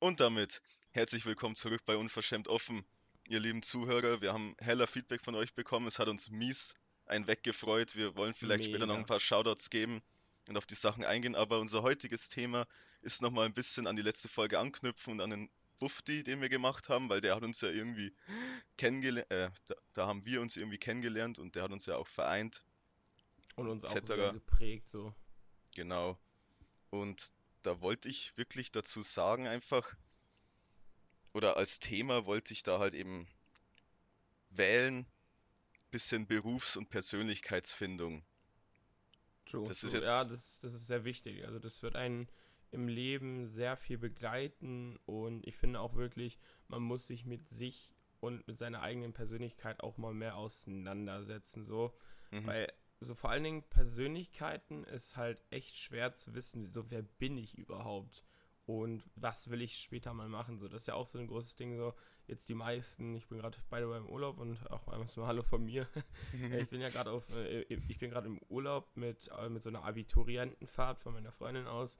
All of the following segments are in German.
Und damit herzlich willkommen zurück bei Unverschämt Offen, ihr lieben Zuhörer. Wir haben heller Feedback von euch bekommen. Es hat uns mies ein weggefreut. Wir wollen vielleicht Mega. später noch ein paar Shoutouts geben und auf die Sachen eingehen. Aber unser heutiges Thema ist nochmal ein bisschen an die letzte Folge anknüpfen und an den Bufti, den wir gemacht haben, weil der hat uns ja irgendwie kennengelernt, äh, da, da, haben wir uns irgendwie kennengelernt und der hat uns ja auch vereint. Und uns auch sehr geprägt, so. Genau. Und da wollte ich wirklich dazu sagen, einfach, oder als Thema wollte ich da halt eben wählen, bisschen Berufs- und Persönlichkeitsfindung. True, das true. Ist jetzt ja, das, das ist sehr wichtig. Also das wird einen im Leben sehr viel begleiten und ich finde auch wirklich, man muss sich mit sich und mit seiner eigenen Persönlichkeit auch mal mehr auseinandersetzen, so, mhm. weil so vor allen Dingen Persönlichkeiten ist halt echt schwer zu wissen, so wer bin ich überhaupt und was will ich später mal machen, so das ist ja auch so ein großes Ding, so jetzt die meisten, ich bin gerade beide beim Urlaub und auch einmal mal Hallo von mir, ich bin ja gerade auf, äh, ich bin gerade im Urlaub mit, äh, mit so einer Abiturientenfahrt von meiner Freundin aus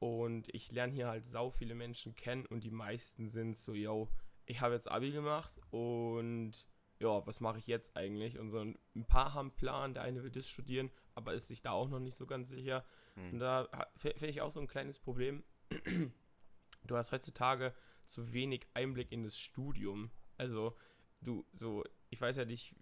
und ich lerne hier halt sau viele Menschen kennen und die meisten sind so, yo, ich habe jetzt Abi gemacht und ja, was mache ich jetzt eigentlich? Und so ein paar haben einen Plan, der eine will das studieren, aber ist sich da auch noch nicht so ganz sicher. Hm. Und da finde ich auch so ein kleines Problem. du hast heutzutage zu wenig Einblick in das Studium. Also, du, so, ich weiß ja nicht,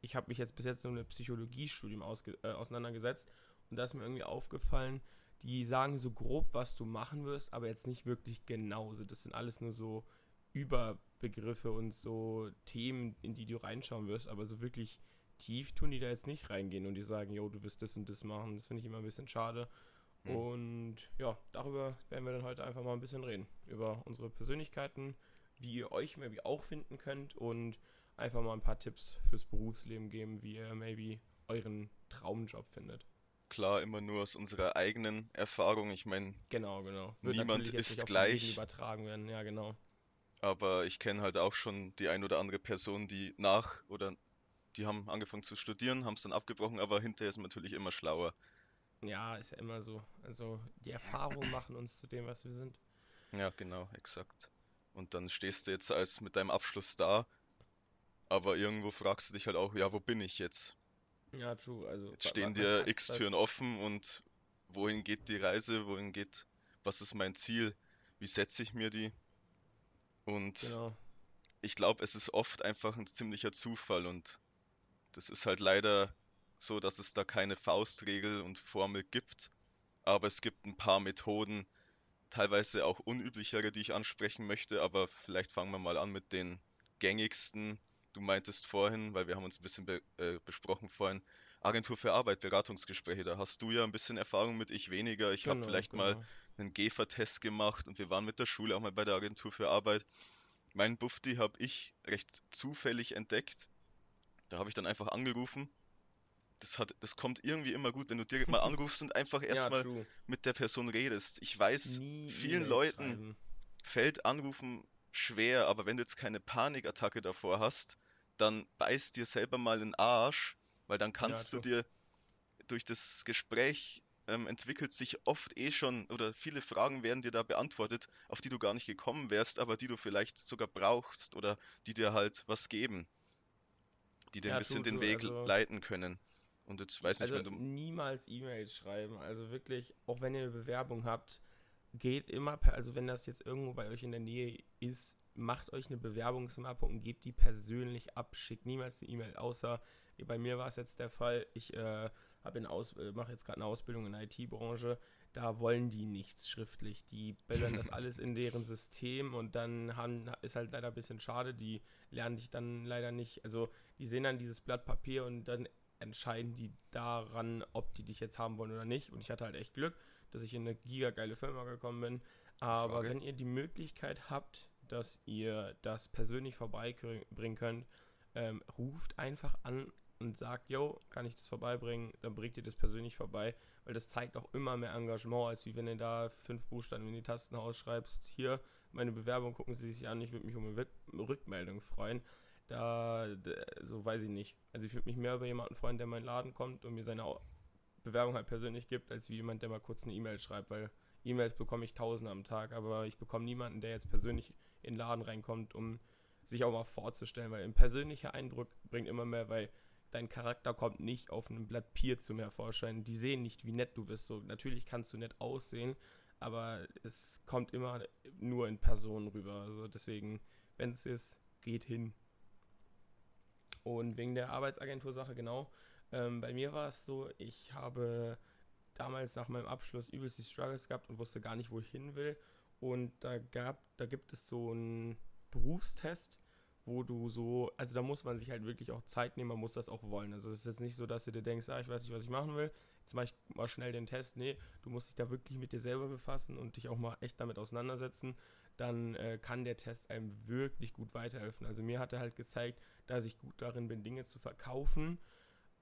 ich habe mich jetzt bis jetzt nur mit Psychologiestudium äh, auseinandergesetzt und da ist mir irgendwie aufgefallen, die sagen so grob, was du machen wirst, aber jetzt nicht wirklich genauso. Das sind alles nur so Überbegriffe und so Themen, in die du reinschauen wirst, aber so wirklich tief tun die da jetzt nicht reingehen und die sagen, jo, du wirst das und das machen. Das finde ich immer ein bisschen schade. Mhm. Und ja, darüber werden wir dann heute einfach mal ein bisschen reden. Über unsere Persönlichkeiten, wie ihr euch maybe auch finden könnt und einfach mal ein paar Tipps fürs Berufsleben geben, wie ihr maybe euren Traumjob findet klar immer nur aus unserer eigenen Erfahrung. Ich meine, genau, genau. Wird niemand ist gleich. Übertragen werden, ja, genau. Aber ich kenne halt auch schon die ein oder andere Person, die nach oder die haben angefangen zu studieren, haben es dann abgebrochen, aber hinterher ist man natürlich immer schlauer. Ja, ist ja immer so. Also die Erfahrungen machen uns zu dem, was wir sind. Ja, genau, exakt. Und dann stehst du jetzt als mit deinem Abschluss da, aber irgendwo fragst du dich halt auch, ja, wo bin ich jetzt? Ja, true. Also, Jetzt stehen dir x Türen offen und wohin geht die Reise? Wohin geht, was ist mein Ziel? Wie setze ich mir die? Und genau. ich glaube, es ist oft einfach ein ziemlicher Zufall und das ist halt leider so, dass es da keine Faustregel und Formel gibt. Aber es gibt ein paar Methoden, teilweise auch unüblichere, die ich ansprechen möchte, aber vielleicht fangen wir mal an mit den gängigsten Du meintest vorhin, weil wir haben uns ein bisschen be äh, besprochen vorhin, Agentur für Arbeit, Beratungsgespräche, da hast du ja ein bisschen Erfahrung mit, ich weniger. Ich genau, habe vielleicht genau. mal einen GEFA-Test gemacht und wir waren mit der Schule auch mal bei der Agentur für Arbeit. Mein Bufti habe ich recht zufällig entdeckt. Da habe ich dann einfach angerufen. Das, hat, das kommt irgendwie immer gut, wenn du direkt mal anrufst und einfach erstmal ja, mit der Person redest. Ich weiß, Nie vielen Leuten schreiben. fällt Anrufen schwer, aber wenn du jetzt keine Panikattacke davor hast, dann beiß dir selber mal in den Arsch, weil dann kannst ja, du dir durch das Gespräch ähm, entwickelt sich oft eh schon oder viele Fragen werden dir da beantwortet, auf die du gar nicht gekommen wärst, aber die du vielleicht sogar brauchst oder die dir halt was geben, die dir ja, ein bisschen du, den Weg also, leiten können. Und jetzt weiß also nicht, wenn du niemals E-Mails schreiben, also wirklich, auch wenn ihr eine Bewerbung habt, geht immer, per, also wenn das jetzt irgendwo bei euch in der Nähe ist, macht euch eine Bewerbungsmappe und gebt die persönlich ab. Schickt niemals eine E-Mail, außer bei mir war es jetzt der Fall, ich äh, äh, mache jetzt gerade eine Ausbildung in der IT-Branche, da wollen die nichts schriftlich. Die bellen das alles in deren System und dann haben, ist halt leider ein bisschen schade, die lernen dich dann leider nicht, also die sehen dann dieses Blatt Papier und dann entscheiden die daran, ob die dich jetzt haben wollen oder nicht. Und ich hatte halt echt Glück dass ich in eine gigageile Firma gekommen bin. Aber Frage. wenn ihr die Möglichkeit habt, dass ihr das persönlich vorbeibringen könnt, ähm, ruft einfach an und sagt, yo, kann ich das vorbeibringen, dann bringt ihr das persönlich vorbei, weil das zeigt auch immer mehr Engagement, als wie wenn ihr da fünf Buchstaben in die Tasten ausschreibst, hier, meine Bewerbung, gucken Sie sich an, ich würde mich um eine Rückmeldung freuen. Da, so weiß ich nicht. Also ich würde mich mehr über jemanden freuen, der in meinen Laden kommt und mir seine Bewerbung halt persönlich gibt, als wie jemand, der mal kurz eine E-Mail schreibt, weil E-Mails bekomme ich tausende am Tag, aber ich bekomme niemanden, der jetzt persönlich in den Laden reinkommt, um sich auch mal vorzustellen, weil ein persönlicher Eindruck bringt immer mehr, weil dein Charakter kommt nicht auf einem Blatt Papier zum Hervorschein. Die sehen nicht, wie nett du bist. So, natürlich kannst du nett aussehen, aber es kommt immer nur in Person rüber. Also deswegen, wenn es ist, geht hin. Und wegen der Arbeitsagentur-Sache, genau. Ähm, bei mir war es so, ich habe damals nach meinem Abschluss übelst die Struggles gehabt und wusste gar nicht, wo ich hin will. Und da gab, da gibt es so einen Berufstest, wo du so, also da muss man sich halt wirklich auch Zeit nehmen, man muss das auch wollen. Also es ist jetzt nicht so, dass du dir denkst, ah, ich weiß nicht, was ich machen will, jetzt mache ich mal schnell den Test. Nee, du musst dich da wirklich mit dir selber befassen und dich auch mal echt damit auseinandersetzen. Dann äh, kann der Test einem wirklich gut weiterhelfen. Also mir hat er halt gezeigt, dass ich gut darin bin, Dinge zu verkaufen,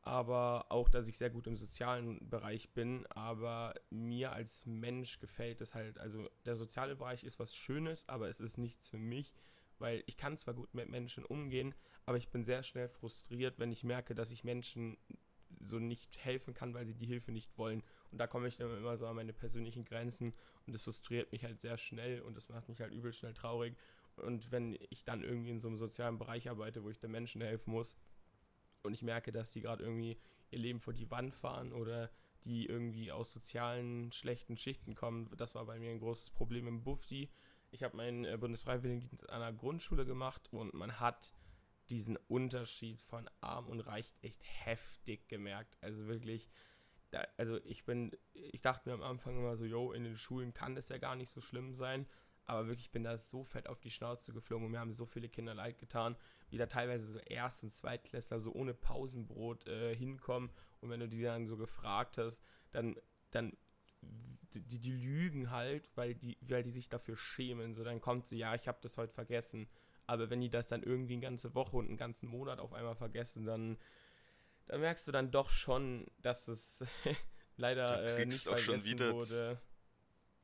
aber auch, dass ich sehr gut im sozialen Bereich bin. Aber mir als Mensch gefällt es halt, also der soziale Bereich ist was Schönes, aber es ist nichts für mich weil ich kann zwar gut mit Menschen umgehen, aber ich bin sehr schnell frustriert, wenn ich merke, dass ich Menschen so nicht helfen kann, weil sie die Hilfe nicht wollen. Und da komme ich dann immer so an meine persönlichen Grenzen und das frustriert mich halt sehr schnell und das macht mich halt übel schnell traurig. Und wenn ich dann irgendwie in so einem sozialen Bereich arbeite, wo ich den Menschen helfen muss und ich merke, dass die gerade irgendwie ihr Leben vor die Wand fahren oder die irgendwie aus sozialen schlechten Schichten kommen, das war bei mir ein großes Problem im Bufti, ich habe meinen äh, Bundesfreiwilligendienst an einer Grundschule gemacht und man hat diesen Unterschied von arm und reich echt heftig gemerkt. Also wirklich, da, also ich bin, ich dachte mir am Anfang immer so, yo, in den Schulen kann das ja gar nicht so schlimm sein. Aber wirklich bin da so fett auf die Schnauze geflogen und mir haben so viele Kinder leid getan, wie da teilweise so Erst- und Zweitklässler so ohne Pausenbrot äh, hinkommen. Und wenn du die dann so gefragt hast, dann, dann die, die lügen halt, weil die, weil die sich dafür schämen. So, dann kommt sie, ja, ich habe das heute vergessen. Aber wenn die das dann irgendwie eine ganze Woche und einen ganzen Monat auf einmal vergessen, dann, dann merkst du dann doch schon, dass es leider äh, nicht auch schon wieder wurde.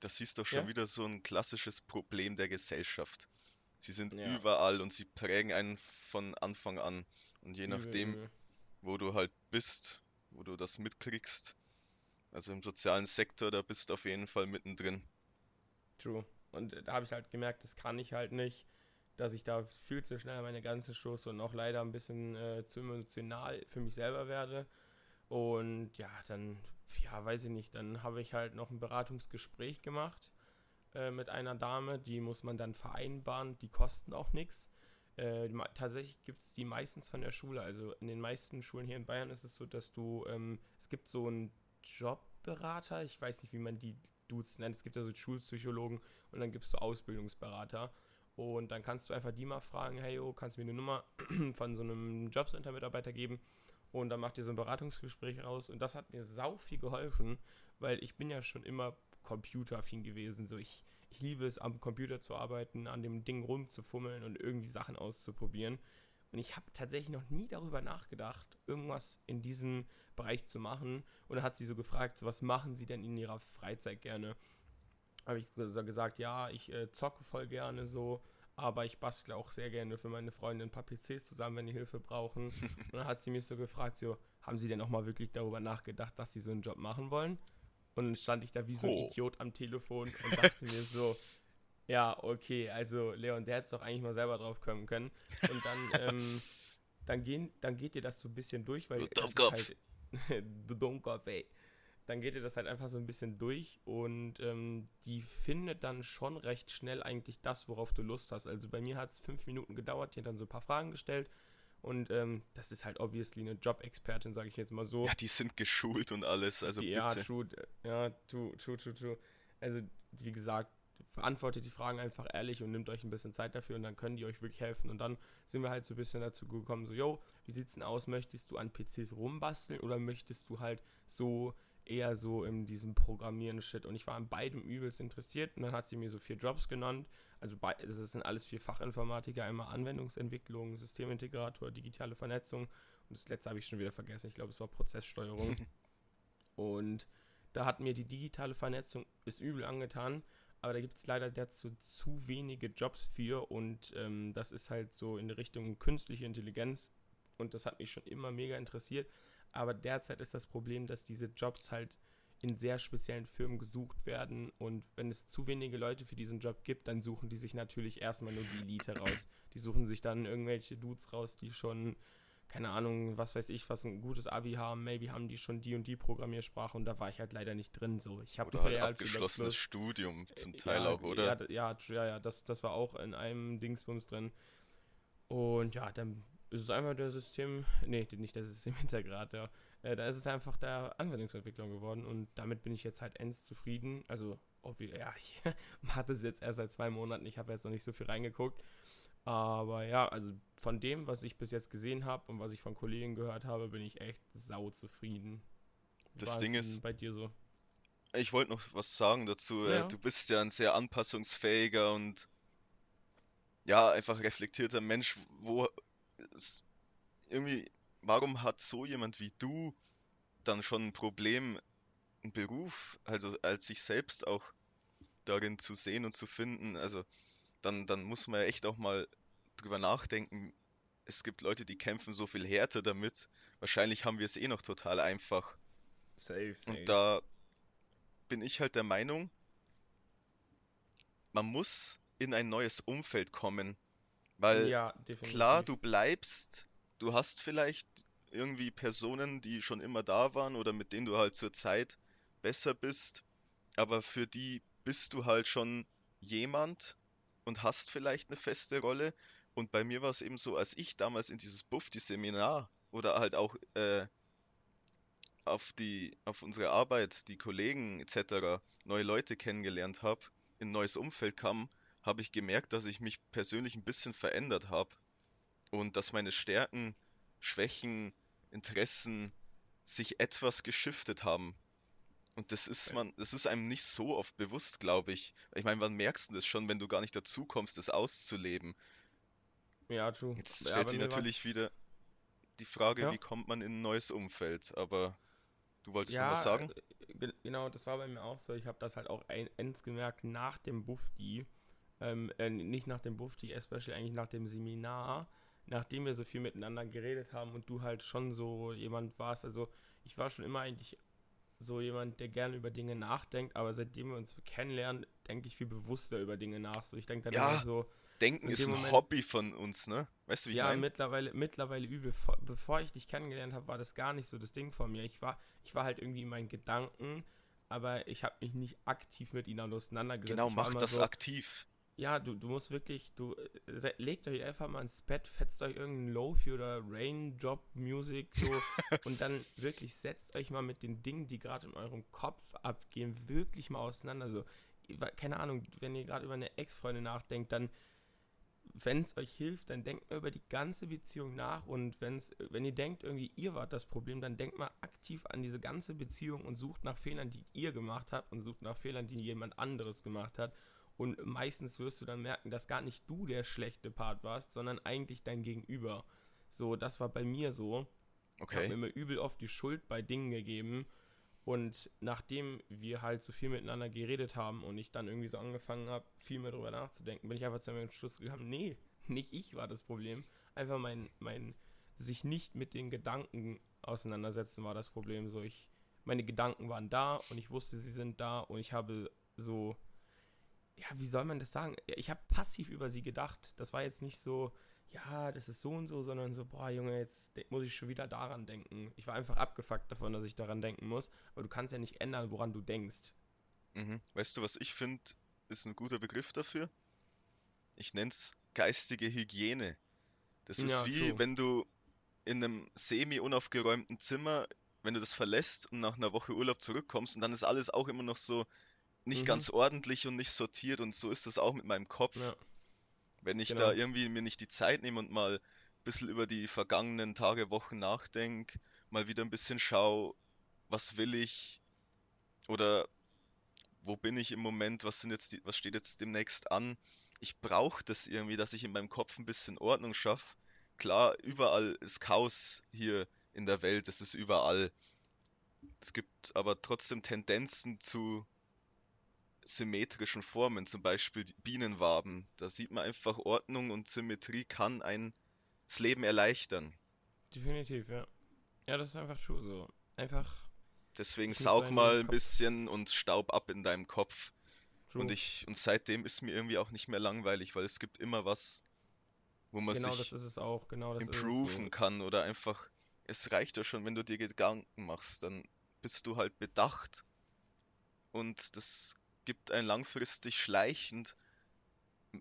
Das ist doch schon ja? wieder so ein klassisches Problem der Gesellschaft. Sie sind ja. überall und sie prägen einen von Anfang an. Und je nachdem, wo du halt bist, wo du das mitkriegst, also im sozialen Sektor, da bist du auf jeden Fall mittendrin. True. Und da habe ich halt gemerkt, das kann ich halt nicht, dass ich da viel zu schnell meine Grenze stoße und auch leider ein bisschen äh, zu emotional für mich selber werde. Und ja, dann, ja, weiß ich nicht, dann habe ich halt noch ein Beratungsgespräch gemacht äh, mit einer Dame, die muss man dann vereinbaren, die kosten auch nichts. Äh, tatsächlich gibt es die meistens von der Schule. Also in den meisten Schulen hier in Bayern ist es so, dass du, ähm, es gibt so ein Jobberater, ich weiß nicht, wie man die Dudes nennt. Es gibt ja so Schulpsychologen und dann gibt es so Ausbildungsberater. Und dann kannst du einfach die mal fragen, hey, yo, kannst du mir eine Nummer von so einem Jobcenter-Mitarbeiter geben? Und dann macht ihr so ein Beratungsgespräch raus. Und das hat mir sau viel geholfen, weil ich bin ja schon immer computeraffin gewesen. So, ich, ich liebe es, am Computer zu arbeiten, an dem Ding rumzufummeln und irgendwie Sachen auszuprobieren. Und ich habe tatsächlich noch nie darüber nachgedacht, irgendwas in diesem Bereich zu machen. Und dann hat sie so gefragt, so, was machen Sie denn in Ihrer Freizeit gerne? Habe ich so gesagt, ja, ich äh, zocke voll gerne so, aber ich bastle auch sehr gerne für meine Freunde ein paar PCs zusammen, wenn die Hilfe brauchen. Und dann hat sie mich so gefragt, so, haben Sie denn auch mal wirklich darüber nachgedacht, dass Sie so einen Job machen wollen? Und dann stand ich da wie so ein oh. Idiot am Telefon und dachte mir so, ja, okay, also Leon, der hätte es doch eigentlich mal selber drauf kommen können. Und dann, ähm, dann, gehen, dann geht dir das so ein bisschen durch, weil das ist halt, du Dummkopf, ey. Dann geht ihr das halt einfach so ein bisschen durch und ähm, die findet dann schon recht schnell eigentlich das, worauf du Lust hast. Also bei mir hat es fünf Minuten gedauert, die hat dann so ein paar Fragen gestellt und ähm, das ist halt obviously eine Job-Expertin, sage ich jetzt mal so. Ja, die sind geschult und alles, also die, bitte. Ja, true, ja, true, true, true, true. Also, wie gesagt, beantwortet die Fragen einfach ehrlich und nimmt euch ein bisschen Zeit dafür und dann können die euch wirklich helfen. Und dann sind wir halt so ein bisschen dazu gekommen, so, yo, wie sieht's denn aus? Möchtest du an PCs rumbasteln oder möchtest du halt so eher so in diesem Programmieren-Shit? Und ich war an beidem übelst interessiert und dann hat sie mir so vier Jobs genannt. Also das sind alles vier Fachinformatiker, einmal Anwendungsentwicklung, Systemintegrator, digitale Vernetzung und das letzte habe ich schon wieder vergessen. Ich glaube, es war Prozesssteuerung. und da hat mir die digitale Vernetzung ist übel angetan aber da gibt es leider dazu zu wenige Jobs für und ähm, das ist halt so in Richtung künstliche Intelligenz und das hat mich schon immer mega interessiert. Aber derzeit ist das Problem, dass diese Jobs halt in sehr speziellen Firmen gesucht werden. Und wenn es zu wenige Leute für diesen Job gibt, dann suchen die sich natürlich erstmal nur die Elite raus. Die suchen sich dann irgendwelche Dudes raus, die schon, keine Ahnung, was weiß ich, was ein gutes Abi haben. Maybe haben die schon die und die Programmiersprache und da war ich halt leider nicht drin. So, ich habe halt abgeschlossenes Studium zum äh, Teil ja, auch, oder? Ja, ja, ja, das, das war auch in einem Dingsbums drin. Und ja, dann ist es einfach der System, nee, nicht der Systemintegrator, äh, da ist es einfach der Anwendungsentwicklung geworden und damit bin ich jetzt halt ends zufrieden. Also, ob wir, ja, ich mache das jetzt erst seit zwei Monaten, ich habe jetzt noch nicht so viel reingeguckt. Aber ja, also von dem, was ich bis jetzt gesehen habe und was ich von Kollegen gehört habe, bin ich echt sau zufrieden. Das Ding ist bei dir so. Ich wollte noch was sagen dazu. Äh, ja. Du bist ja ein sehr anpassungsfähiger und ja, einfach reflektierter Mensch, wo irgendwie, warum hat so jemand wie du dann schon ein Problem, einen Beruf, also als sich selbst auch darin zu sehen und zu finden? Also, dann, dann muss man ja echt auch mal drüber nachdenken. Es gibt Leute, die kämpfen so viel härter damit. Wahrscheinlich haben wir es eh noch total einfach. Safe, safe. Und da bin ich halt der Meinung, man muss in ein neues Umfeld kommen. Weil ja, klar, du bleibst, du hast vielleicht irgendwie Personen, die schon immer da waren oder mit denen du halt zur Zeit besser bist, aber für die bist du halt schon jemand und hast vielleicht eine feste Rolle. Und bei mir war es eben so, als ich damals in dieses Bufti-Seminar oder halt auch äh, auf die, auf unsere Arbeit, die Kollegen etc., neue Leute kennengelernt habe, in ein neues Umfeld kam, habe ich gemerkt, dass ich mich persönlich ein bisschen verändert habe und dass meine Stärken, Schwächen, Interessen sich etwas geschiftet haben. Und das ist man, das ist einem nicht so oft bewusst, glaube ich. Ich meine, wann merkst du das schon, wenn du gar nicht dazu kommst, das auszuleben? Ja, true. Jetzt stellt ja, sich natürlich wieder die Frage, ja. wie kommt man in ein neues Umfeld? Aber du wolltest ja, noch was sagen? Äh, genau, das war bei mir auch so. Ich habe das halt auch eins gemerkt nach dem Buffdi, ähm, äh, nicht nach dem Bufti, especially eigentlich nach dem Seminar, nachdem wir so viel miteinander geredet haben und du halt schon so jemand warst. Also ich war schon immer eigentlich so jemand, der gerne über Dinge nachdenkt, aber seitdem wir uns kennenlernen, denke ich viel bewusster über Dinge nach. So, ich denke dann ja, immer so. Denken so ist ein Moment, Hobby von uns, ne? Weißt du, wie ja, ich meine? mittlerweile, mittlerweile übel. Bevor ich dich kennengelernt habe, war das gar nicht so das Ding von mir. Ich war, ich war halt irgendwie in meinen Gedanken, aber ich habe mich nicht aktiv mit ihnen auseinandergesetzt. Genau, mach das so, aktiv ja, du, du musst wirklich, du äh, legt euch einfach mal ins Bett, fetzt euch irgendeinen Lofi oder Raindrop Music so. Und dann wirklich setzt euch mal mit den Dingen, die gerade in eurem Kopf abgehen, wirklich mal auseinander. So, keine Ahnung, wenn ihr gerade über eine Ex-Freundin nachdenkt, dann, wenn es euch hilft, dann denkt mal über die ganze Beziehung nach. Und wenn's, wenn ihr denkt, irgendwie ihr wart das Problem, dann denkt mal aktiv an diese ganze Beziehung und sucht nach Fehlern, die ihr gemacht habt und sucht nach Fehlern, die jemand anderes gemacht hat und meistens wirst du dann merken, dass gar nicht du der schlechte Part warst, sondern eigentlich dein Gegenüber. So, das war bei mir so. Okay. Ich habe mir immer übel oft die Schuld bei Dingen gegeben. Und nachdem wir halt so viel miteinander geredet haben und ich dann irgendwie so angefangen habe, viel mehr darüber nachzudenken, bin ich einfach zu einem Schluss gekommen, nee, nicht ich war das Problem. Einfach mein, mein sich nicht mit den Gedanken auseinandersetzen war das Problem. So, ich, meine Gedanken waren da und ich wusste, sie sind da und ich habe so ja, wie soll man das sagen? Ich habe passiv über sie gedacht. Das war jetzt nicht so, ja, das ist so und so, sondern so, boah, Junge, jetzt muss ich schon wieder daran denken. Ich war einfach abgefuckt davon, dass ich daran denken muss. Aber du kannst ja nicht ändern, woran du denkst. Mhm. Weißt du, was ich finde, ist ein guter Begriff dafür? Ich nenne es geistige Hygiene. Das ist ja, wie, true. wenn du in einem semi-unaufgeräumten Zimmer, wenn du das verlässt und nach einer Woche Urlaub zurückkommst und dann ist alles auch immer noch so nicht mhm. ganz ordentlich und nicht sortiert und so ist das auch mit meinem Kopf. Ja. Wenn ich genau. da irgendwie mir nicht die Zeit nehme und mal ein bisschen über die vergangenen Tage, Wochen nachdenke, mal wieder ein bisschen schaue, was will ich oder wo bin ich im Moment, was sind jetzt die, was steht jetzt demnächst an. Ich brauche das irgendwie, dass ich in meinem Kopf ein bisschen Ordnung schaffe. Klar, überall ist Chaos hier in der Welt, es ist überall. Es gibt aber trotzdem Tendenzen zu symmetrischen Formen, zum Beispiel Bienenwaben. Da sieht man einfach, Ordnung und Symmetrie kann ein das Leben erleichtern. Definitiv, ja. Ja, das ist einfach true so. Einfach. Deswegen saug mal ein bisschen und staub ab in deinem Kopf. True. Und ich und seitdem ist mir irgendwie auch nicht mehr langweilig, weil es gibt immer was, wo man genau, sich genau, improven so. kann oder einfach es reicht ja schon, wenn du dir Gedanken machst, dann bist du halt bedacht und das gibt ein langfristig schleichend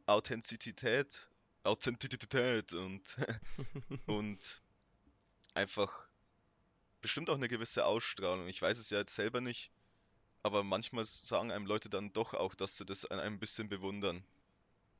Authentizität, Authentizität und und einfach bestimmt auch eine gewisse Ausstrahlung. Ich weiß es ja jetzt selber nicht, aber manchmal sagen einem Leute dann doch auch, dass sie das an einem ein bisschen bewundern.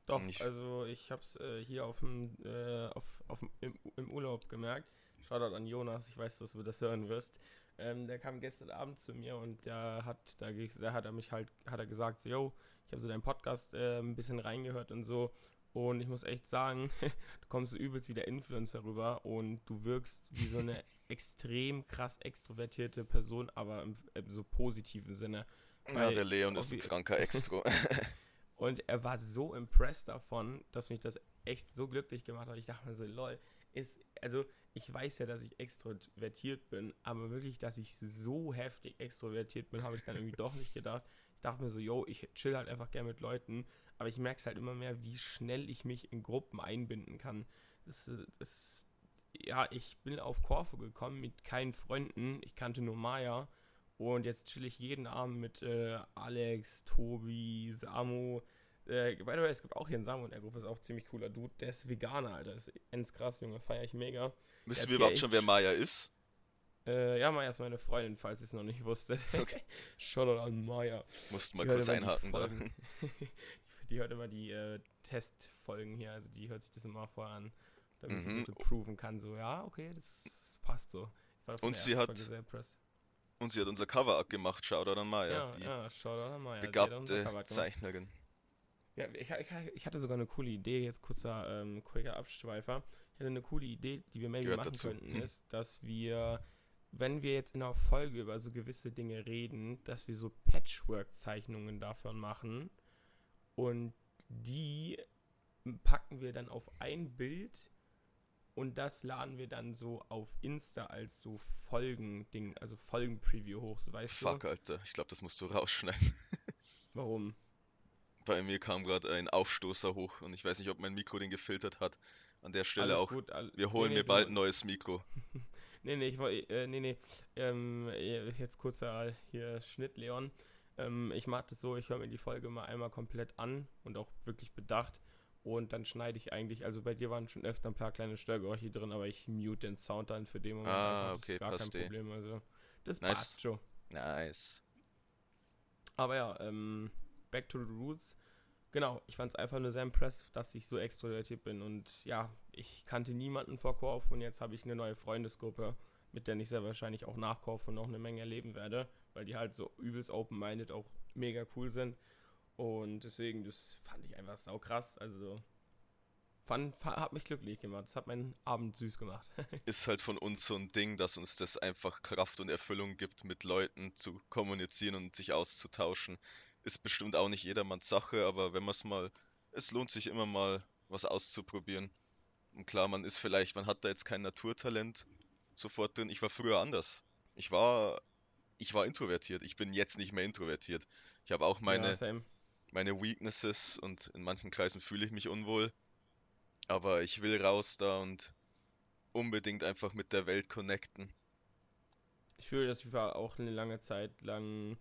Doch, ich, also ich hab's äh, hier auf dem, äh, auf, auf, im, im Urlaub gemerkt. Shoutout an Jonas, ich weiß, dass du das hören wirst. Ähm, der kam gestern Abend zu mir und der hat, da, da hat er mich halt, hat er gesagt, so, yo, ich habe so deinen Podcast äh, ein bisschen reingehört und so. Und ich muss echt sagen, du kommst so übelst wie der Influencer rüber und du wirkst wie so eine extrem krass extrovertierte Person, aber im, im so positiven Sinne. Ja, der Leon ist ein kranker Extro. und er war so impressed davon, dass mich das echt so glücklich gemacht hat. Ich dachte mir so, lol, ist, also ich weiß ja, dass ich extrovertiert bin, aber wirklich, dass ich so heftig extrovertiert bin, habe ich dann irgendwie doch nicht gedacht. Ich dachte mir so, yo, ich chill halt einfach gerne mit Leuten, aber ich merke es halt immer mehr, wie schnell ich mich in Gruppen einbinden kann. Das, das, ja, ich bin auf Korfu gekommen mit keinen Freunden, ich kannte nur Maya und jetzt chill ich jeden Abend mit äh, Alex, Tobi, Samu, äh, by the way, es gibt auch hier einen Samu in der Gruppe, ist auch ziemlich cooler Dude. Der ist Veganer, Alter. Das ist ends krass, Junge. Feier ich mega. Wissen wir überhaupt schon, wer Maya ist? Äh, ja, Maya ist meine Freundin, falls ihr es noch nicht wusstet. Okay. Shoutout an Maya. Mussten mal kurz einhaken da. die hört immer die äh, Testfolgen hier, also die hört sich das immer vorher an, damit mhm. ich das so proven kann. So, ja, okay, das passt so. Und sie hat. Und sie hat unser Cover abgemacht, Shoutout an Maya. Ja, die ja, Shoutout an Maya. Begabte Zeichnerin. Ja, ich, ich, ich, hatte sogar eine coole Idee, jetzt kurzer, ähm, kurzer Abschweifer. Ich hatte eine coole Idee, die wir maybe machen dazu. könnten, hm. ist, dass wir, wenn wir jetzt in einer Folge über so gewisse Dinge reden, dass wir so Patchwork-Zeichnungen davon machen und die packen wir dann auf ein Bild und das laden wir dann so auf Insta als so Folgen-Ding, also Folgen-Preview hoch, so weißt Fuck, du? Alter, ich glaube, das musst du rausschneiden. Warum? Bei mir kam gerade ein Aufstoßer hoch und ich weiß nicht, ob mein Mikro den gefiltert hat. An der Stelle Alles auch. Gut, wir holen nee, nee, mir bald ein neues Mikro. nee, nee, ich wollte, äh, nee, nee. Ähm, jetzt kurzer hier Schnitt, Leon. Ähm, ich mache das so, ich höre mir die Folge mal einmal komplett an und auch wirklich bedacht. Und dann schneide ich eigentlich, also bei dir waren schon öfter ein paar kleine Störgeräusche drin, aber ich mute den Sound dann für den Moment. Ah, einfach. Das okay, ist gar kein eh. Problem. Also, das nice. passt schon. Nice. Aber ja, ähm, back to the roots. Genau, ich fand es einfach nur sehr impressive, dass ich so extrovertiert bin. Und ja, ich kannte niemanden vor Korf und jetzt habe ich eine neue Freundesgruppe, mit der ich sehr wahrscheinlich auch nach Korf und noch eine Menge erleben werde, weil die halt so übelst open-minded auch mega cool sind. Und deswegen, das fand ich einfach sau krass. Also, fand, hat mich glücklich gemacht. Das hat meinen Abend süß gemacht. Ist halt von uns so ein Ding, dass uns das einfach Kraft und Erfüllung gibt, mit Leuten zu kommunizieren und sich auszutauschen ist bestimmt auch nicht jedermanns Sache, aber wenn man es mal, es lohnt sich immer mal was auszuprobieren. Und klar, man ist vielleicht, man hat da jetzt kein Naturtalent sofort drin. Ich war früher anders. Ich war, ich war introvertiert. Ich bin jetzt nicht mehr introvertiert. Ich habe auch meine, ja, meine Weaknesses und in manchen Kreisen fühle ich mich unwohl. Aber ich will raus da und unbedingt einfach mit der Welt connecten. Ich fühle, dass ich war auch eine lange Zeit lang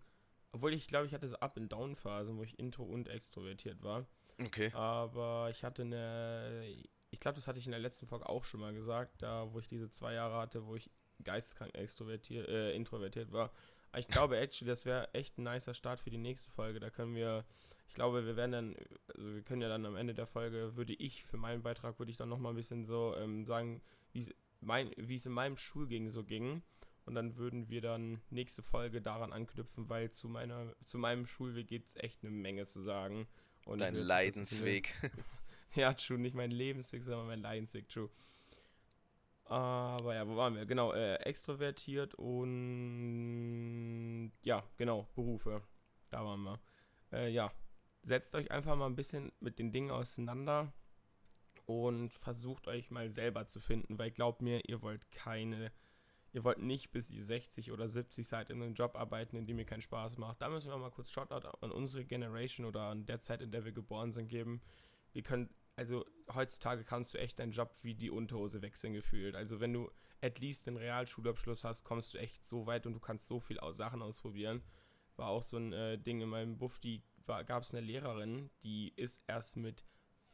obwohl ich glaube, ich hatte so Up-and-Down-Phasen, wo ich intro und extrovertiert war. Okay. Aber ich hatte eine. Ich glaube, das hatte ich in der letzten Folge auch schon mal gesagt, da wo ich diese zwei Jahre hatte, wo ich geisteskrank extrovertiert, äh, introvertiert war. Aber ich glaube, actually, das wäre echt ein nicer Start für die nächste Folge. Da können wir, ich glaube, wir werden dann, also wir können ja dann am Ende der Folge, würde ich für meinen Beitrag, würde ich dann nochmal ein bisschen so ähm, sagen, wie es in meinem Schulging so ging. Und dann würden wir dann nächste Folge daran anknüpfen, weil zu meiner, zu meinem Schulweg geht es echt eine Menge zu sagen. Und Dein Leidensweg. Eine, ja, true, nicht mein Lebensweg, sondern mein Leidensweg, true. Aber ja, wo waren wir? Genau, äh, extrovertiert und ja, genau, Berufe. Da waren wir. Äh, ja, setzt euch einfach mal ein bisschen mit den Dingen auseinander und versucht euch mal selber zu finden, weil glaubt mir, ihr wollt keine ihr wollt nicht bis ihr 60 oder 70 seid in einem Job arbeiten, in dem ihr keinen Spaß macht. Da müssen wir mal kurz Shoutout an unsere Generation oder an der Zeit, in der wir geboren sind, geben. Wir können, also heutzutage kannst du echt deinen Job wie die Unterhose wechseln gefühlt. Also wenn du at least den Realschulabschluss hast, kommst du echt so weit und du kannst so viel Sachen ausprobieren. War auch so ein äh, Ding in meinem Buff, die gab es eine Lehrerin, die ist erst mit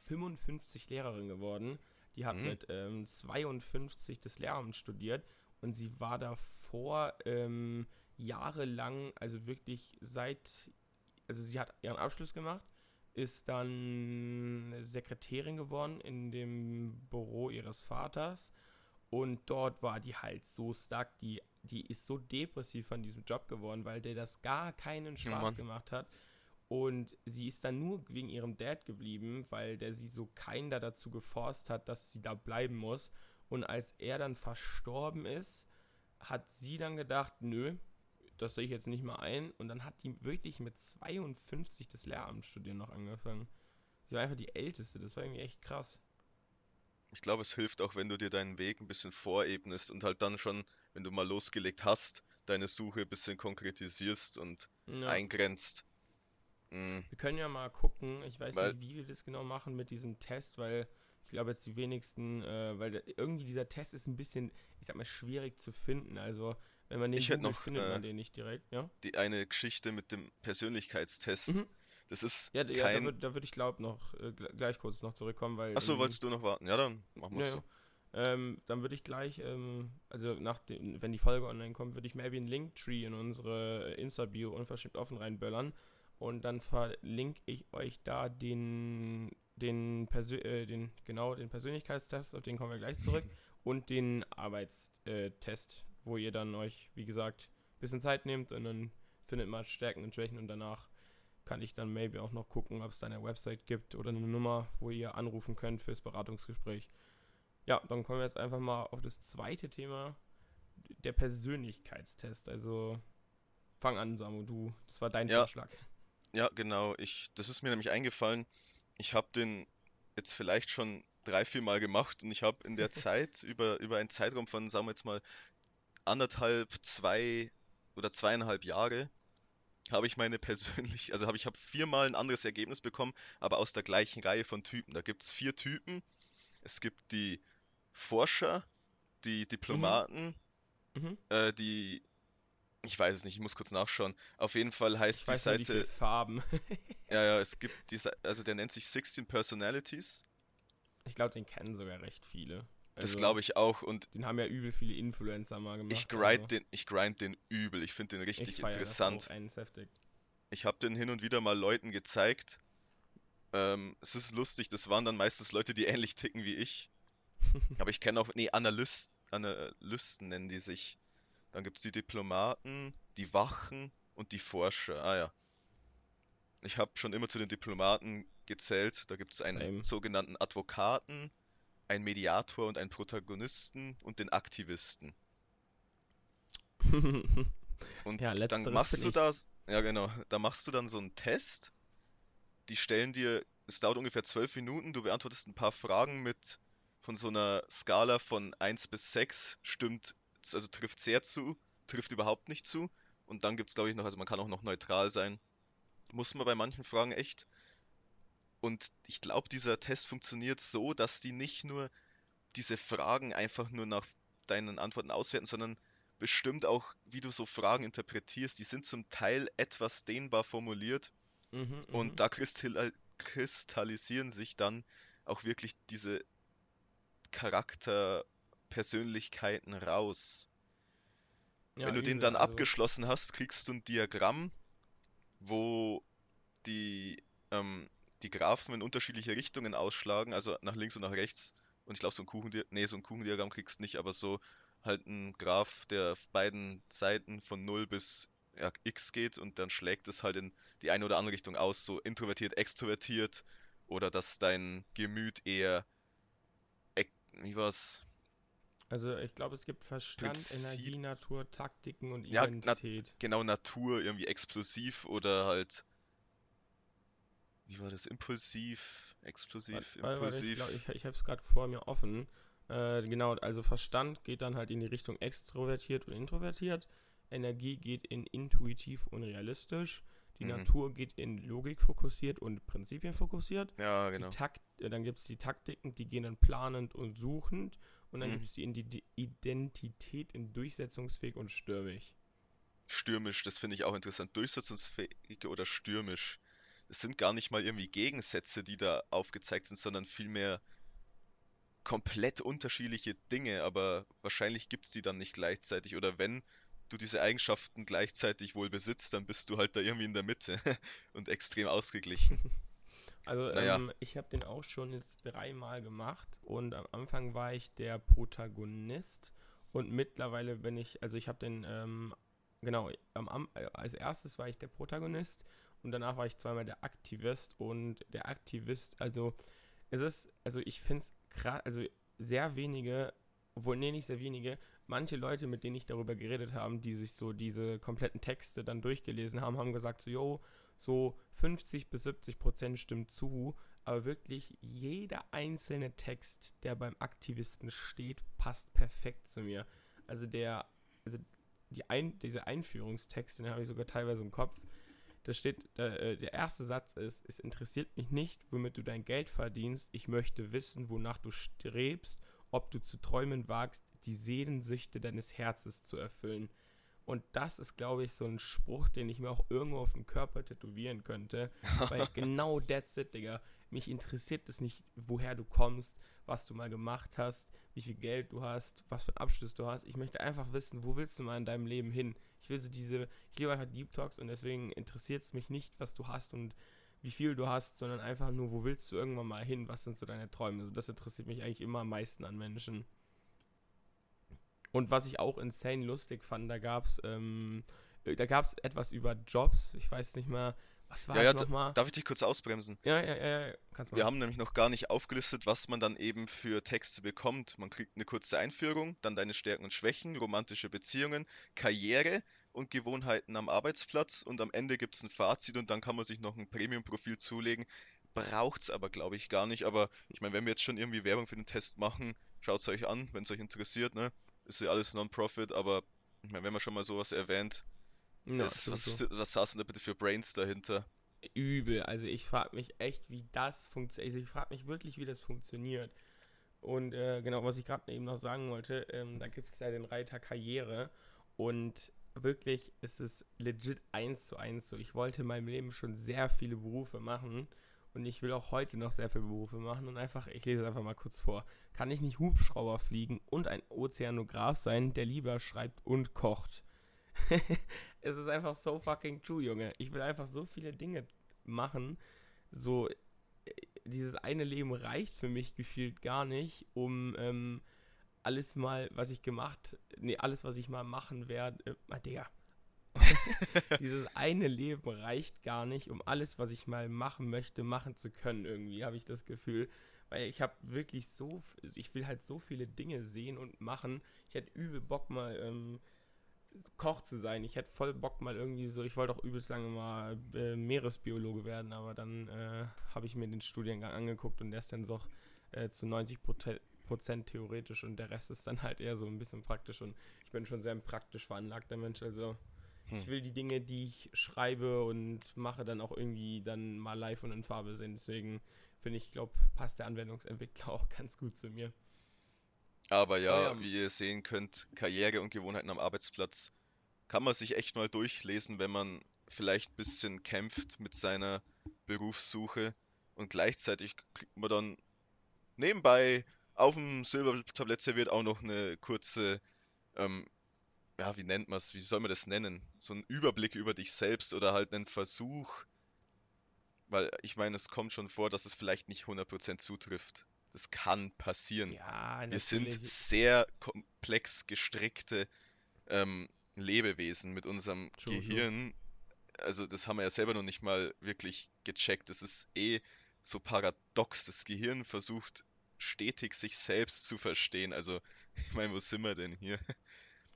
55 Lehrerin geworden. Die hat mhm. mit ähm, 52 das Lehramt studiert und sie war davor ähm, jahrelang, also wirklich seit, also sie hat ihren Abschluss gemacht, ist dann Sekretärin geworden in dem Büro ihres Vaters und dort war die halt so stuck, die, die ist so depressiv von diesem Job geworden, weil der das gar keinen Spaß ja, gemacht hat. Und sie ist dann nur wegen ihrem Dad geblieben, weil der sie so keiner dazu geforst hat, dass sie da bleiben muss. Und als er dann verstorben ist, hat sie dann gedacht, nö, das sehe ich jetzt nicht mal ein. Und dann hat die wirklich mit 52 das Lehramtsstudieren noch angefangen. Sie war einfach die Älteste, das war irgendwie echt krass. Ich glaube, es hilft auch, wenn du dir deinen Weg ein bisschen vorebnest und halt dann schon, wenn du mal losgelegt hast, deine Suche ein bisschen konkretisierst und ja. eingrenzt. Mhm. Wir können ja mal gucken, ich weiß weil, nicht, wie wir das genau machen mit diesem Test, weil glaube jetzt die wenigsten, äh, weil der, irgendwie dieser Test ist ein bisschen, ich sag mal, schwierig zu finden. Also wenn man den ich googelt, noch, findet man äh, den nicht direkt, ja? Die eine Geschichte mit dem Persönlichkeitstest. Mhm. Das ist ja, kein... ja da würde würd ich glaube noch äh, gleich kurz noch zurückkommen, weil. Achso, wolltest du noch warten? Ja, dann machen wir es ja, so. Ähm, dann würde ich gleich, ähm, also nach dem, wenn die Folge online kommt, würde ich maybe einen Linktree in unsere Insta-Bio unverschämt offen reinböllern und dann verlinke ich euch da den, den, Persö äh, den, genau, den Persönlichkeitstest, auf den kommen wir gleich zurück, und den Arbeitstest, wo ihr dann euch, wie gesagt, ein bisschen Zeit nehmt und dann findet man Stärken und Schwächen und danach kann ich dann maybe auch noch gucken, ob es da eine Website gibt oder eine Nummer, wo ihr anrufen könnt fürs Beratungsgespräch. Ja, dann kommen wir jetzt einfach mal auf das zweite Thema, der Persönlichkeitstest. Also fang an, Samu, du, das war dein ja. Vorschlag. Ja, genau. Ich, das ist mir nämlich eingefallen. Ich habe den jetzt vielleicht schon drei, vier Mal gemacht und ich habe in der Zeit über, über einen Zeitraum von, sagen wir jetzt mal, anderthalb, zwei oder zweieinhalb Jahre habe ich meine persönlich, also habe ich habe viermal ein anderes Ergebnis bekommen, aber aus der gleichen Reihe von Typen. Da gibt es vier Typen. Es gibt die Forscher, die Diplomaten, mhm. Mhm. Äh, die ich weiß es nicht, ich muss kurz nachschauen. Auf jeden Fall heißt ich die Seite. Nicht, Farben. ja, ja, es gibt diese, also der nennt sich 16 Personalities. Ich glaube, den kennen sogar recht viele. Also, das glaube ich auch und den haben ja übel viele Influencer mal gemacht. Ich grind also. den, ich grind den übel. Ich finde den richtig ich interessant. Ich habe den hin und wieder mal Leuten gezeigt. Ähm, es ist lustig, das waren dann meistens Leute, die ähnlich ticken wie ich. Aber ich kenne auch, nee, Analyst, Analysten nennen die sich. Dann gibt es die Diplomaten, die Wachen und die Forscher. Ah ja. Ich habe schon immer zu den Diplomaten gezählt. Da gibt es einen Same. sogenannten Advokaten, einen Mediator und einen Protagonisten und den Aktivisten. und ja, dann machst du das. Ja, genau. Da machst du dann so einen Test. Die stellen dir, es dauert ungefähr zwölf Minuten, du beantwortest ein paar Fragen mit von so einer Skala von 1 bis 6, stimmt also trifft sehr zu, trifft überhaupt nicht zu. Und dann gibt es, glaube ich, noch, also man kann auch noch neutral sein. Muss man bei manchen Fragen echt. Und ich glaube, dieser Test funktioniert so, dass die nicht nur diese Fragen einfach nur nach deinen Antworten auswerten, sondern bestimmt auch, wie du so Fragen interpretierst. Die sind zum Teil etwas dehnbar formuliert. Mhm, und mhm. da kristallisieren sich dann auch wirklich diese Charakter- Persönlichkeiten raus. Ja, Wenn du den dann also... abgeschlossen hast, kriegst du ein Diagramm, wo die, ähm, die Graphen in unterschiedliche Richtungen ausschlagen, also nach links und nach rechts. Und ich glaube, so ein Kuchendiagramm, nee, so ein Kuchendiagramm kriegst du nicht, aber so halt ein Graph, der auf beiden Seiten von 0 bis ja, x geht und dann schlägt es halt in die eine oder andere Richtung aus, so introvertiert, extrovertiert oder dass dein Gemüt eher, wie war's, also ich glaube, es gibt Verstand, Prinzip. Energie, Natur, Taktiken und Identität. Ja, na, genau, Natur, irgendwie explosiv oder halt. Wie war das? Impulsiv, explosiv, warte, impulsiv. Warte, ich, ich, ich habe es gerade vor mir offen. Äh, genau, also Verstand geht dann halt in die Richtung extrovertiert und introvertiert. Energie geht in intuitiv und realistisch. Die mhm. Natur geht in Logik fokussiert und Prinzipien fokussiert. Ja, genau. Takt, dann gibt es die Taktiken, die gehen dann planend und suchend. Und dann mhm. gibt es die, die Identität in durchsetzungsfähig und stürmisch. Stürmisch, das finde ich auch interessant. Durchsetzungsfähig oder stürmisch. Es sind gar nicht mal irgendwie Gegensätze, die da aufgezeigt sind, sondern vielmehr komplett unterschiedliche Dinge, aber wahrscheinlich gibt es die dann nicht gleichzeitig. Oder wenn du diese Eigenschaften gleichzeitig wohl besitzt, dann bist du halt da irgendwie in der Mitte und extrem ausgeglichen. Also naja. ähm, ich habe den auch schon jetzt dreimal gemacht und am Anfang war ich der Protagonist und mittlerweile bin ich, also ich habe den, ähm, genau, am, äh, als erstes war ich der Protagonist und danach war ich zweimal der Aktivist und der Aktivist, also es ist, also ich finde es krass, also sehr wenige, obwohl, nee, nicht sehr wenige, manche Leute, mit denen ich darüber geredet habe, die sich so diese kompletten Texte dann durchgelesen haben, haben gesagt so, yo, so 50 bis 70 Prozent stimmt zu, aber wirklich jeder einzelne Text, der beim Aktivisten steht, passt perfekt zu mir. Also der, also die Ein, diese Einführungstext, den habe ich sogar teilweise im Kopf. Da steht, der, äh, der erste Satz ist, es interessiert mich nicht, womit du dein Geld verdienst. Ich möchte wissen, wonach du strebst, ob du zu träumen wagst, die Sehnsüchte deines Herzens zu erfüllen. Und das ist, glaube ich, so ein Spruch, den ich mir auch irgendwo auf den Körper tätowieren könnte. Weil genau that's it, Digga. Mich interessiert es nicht, woher du kommst, was du mal gemacht hast, wie viel Geld du hast, was für einen Abschluss du hast. Ich möchte einfach wissen, wo willst du mal in deinem Leben hin? Ich will so diese, ich liebe einfach Deep Talks und deswegen interessiert es mich nicht, was du hast und wie viel du hast, sondern einfach nur, wo willst du irgendwann mal hin? Was sind so deine Träume? Also das interessiert mich eigentlich immer am meisten an Menschen. Und was ich auch insane lustig fand, da gab es ähm, da gab es etwas über Jobs. Ich weiß nicht mehr, was war ja, das ja, nochmal? Darf ich dich kurz ausbremsen? Ja, ja, ja, ja. kannst du Wir haben nämlich noch gar nicht aufgelistet, was man dann eben für Texte bekommt. Man kriegt eine kurze Einführung, dann deine Stärken und Schwächen, romantische Beziehungen, Karriere und Gewohnheiten am Arbeitsplatz und am Ende gibt es ein Fazit und dann kann man sich noch ein Premium-Profil zulegen. Braucht es aber, glaube ich, gar nicht. Aber ich meine, wenn wir jetzt schon irgendwie Werbung für den Test machen, schaut es euch an, wenn es euch interessiert, ne? Ist ja alles Non-Profit, aber wenn man schon mal sowas erwähnt, ja, ist, was, so. was saßen da bitte für Brains dahinter? Übel, also ich frage mich echt, wie das funktioniert. Also ich frage mich wirklich, wie das funktioniert. Und äh, genau, was ich gerade eben noch sagen wollte, ähm, da gibt es ja den Reiter Karriere und wirklich ist es legit eins zu eins so. Ich wollte in meinem Leben schon sehr viele Berufe machen und ich will auch heute noch sehr viele Berufe machen und einfach, ich lese es einfach mal kurz vor. Kann ich nicht Hubschrauber fliegen und ein Ozeanograf sein, der lieber schreibt und kocht? es ist einfach so fucking true, Junge. Ich will einfach so viele Dinge machen. So, dieses eine Leben reicht für mich gefühlt gar nicht, um ähm, alles mal, was ich gemacht, nee, alles, was ich mal machen werde, äh, Digga, Dieses eine Leben reicht gar nicht, um alles, was ich mal machen möchte, machen zu können. Irgendwie habe ich das Gefühl. Weil ich habe wirklich so, ich will halt so viele Dinge sehen und machen. Ich hätte übel Bock mal ähm, Koch zu sein. Ich hätte voll Bock mal irgendwie so, ich wollte auch übelst lange mal äh, Meeresbiologe werden, aber dann äh, habe ich mir den Studiengang angeguckt und der ist dann so äh, zu 90 Prozent theoretisch und der Rest ist dann halt eher so ein bisschen praktisch und ich bin schon sehr praktisch veranlagter Mensch, also hm. Ich will die Dinge, die ich schreibe und mache, dann auch irgendwie dann mal live und in Farbe sehen. Deswegen finde ich, glaube, passt der Anwendungsentwickler auch ganz gut zu mir. Aber ja, ja, wie ihr sehen könnt, Karriere und Gewohnheiten am Arbeitsplatz kann man sich echt mal durchlesen, wenn man vielleicht ein bisschen kämpft mit seiner Berufssuche und gleichzeitig kriegt man dann nebenbei auf dem Silbertablett serviert auch noch eine kurze ähm, ja, wie nennt man es, wie soll man das nennen? So ein Überblick über dich selbst oder halt einen Versuch. Weil ich meine, es kommt schon vor, dass es vielleicht nicht 100% zutrifft. Das kann passieren. Ja, Wir sind sehr komplex gestrickte ähm, Lebewesen mit unserem true, Gehirn. True. Also das haben wir ja selber noch nicht mal wirklich gecheckt. Das ist eh so paradox. Das Gehirn versucht stetig sich selbst zu verstehen. Also ich meine, wo sind wir denn hier?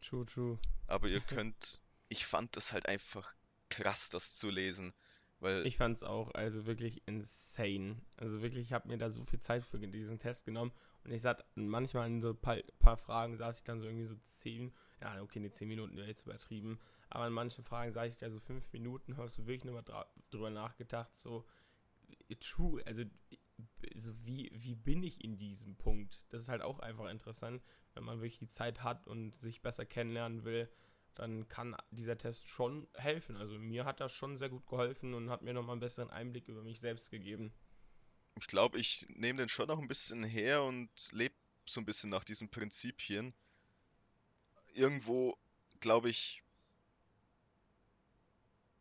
True, true. Aber ihr könnt, ich fand das halt einfach krass, das zu lesen, Weil ich fand es auch, also wirklich insane. Also wirklich, ich habe mir da so viel Zeit für diesen Test genommen. Und ich sag, manchmal in so ein paar, paar, Fragen saß ich dann so irgendwie so zehn, ja, okay, ne, zehn Minuten wäre jetzt übertrieben. Aber in manchen Fragen saß ich da so fünf Minuten, hast du wirklich nochmal drüber nachgedacht, so, true, also so wie, wie bin ich in diesem Punkt? Das ist halt auch einfach interessant, wenn man wirklich die Zeit hat und sich besser kennenlernen will, dann kann dieser Test schon helfen. Also mir hat das schon sehr gut geholfen und hat mir nochmal einen besseren Einblick über mich selbst gegeben. Ich glaube, ich nehme den schon noch ein bisschen her und lebe so ein bisschen nach diesen Prinzipien. Irgendwo, glaube ich,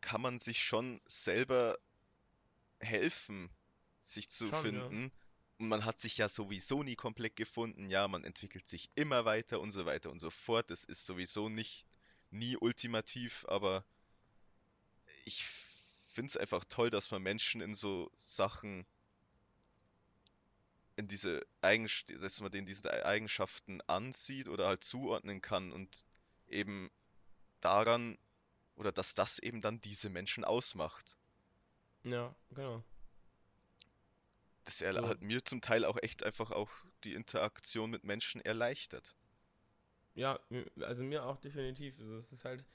kann man sich schon selber helfen, sich zu schon, finden. Ja. Und man hat sich ja sowieso nie komplett gefunden. Ja, man entwickelt sich immer weiter und so weiter und so fort. Das ist sowieso nicht nie ultimativ, aber ich finde es einfach toll, dass man Menschen in so Sachen, in diese Eigenschaften, dass man denen diese Eigenschaften ansieht oder halt zuordnen kann und eben daran oder dass das eben dann diese Menschen ausmacht. Ja, genau. Das er, hat mir zum Teil auch echt einfach auch die Interaktion mit Menschen erleichtert. Ja, also mir auch definitiv. Also es ist halt,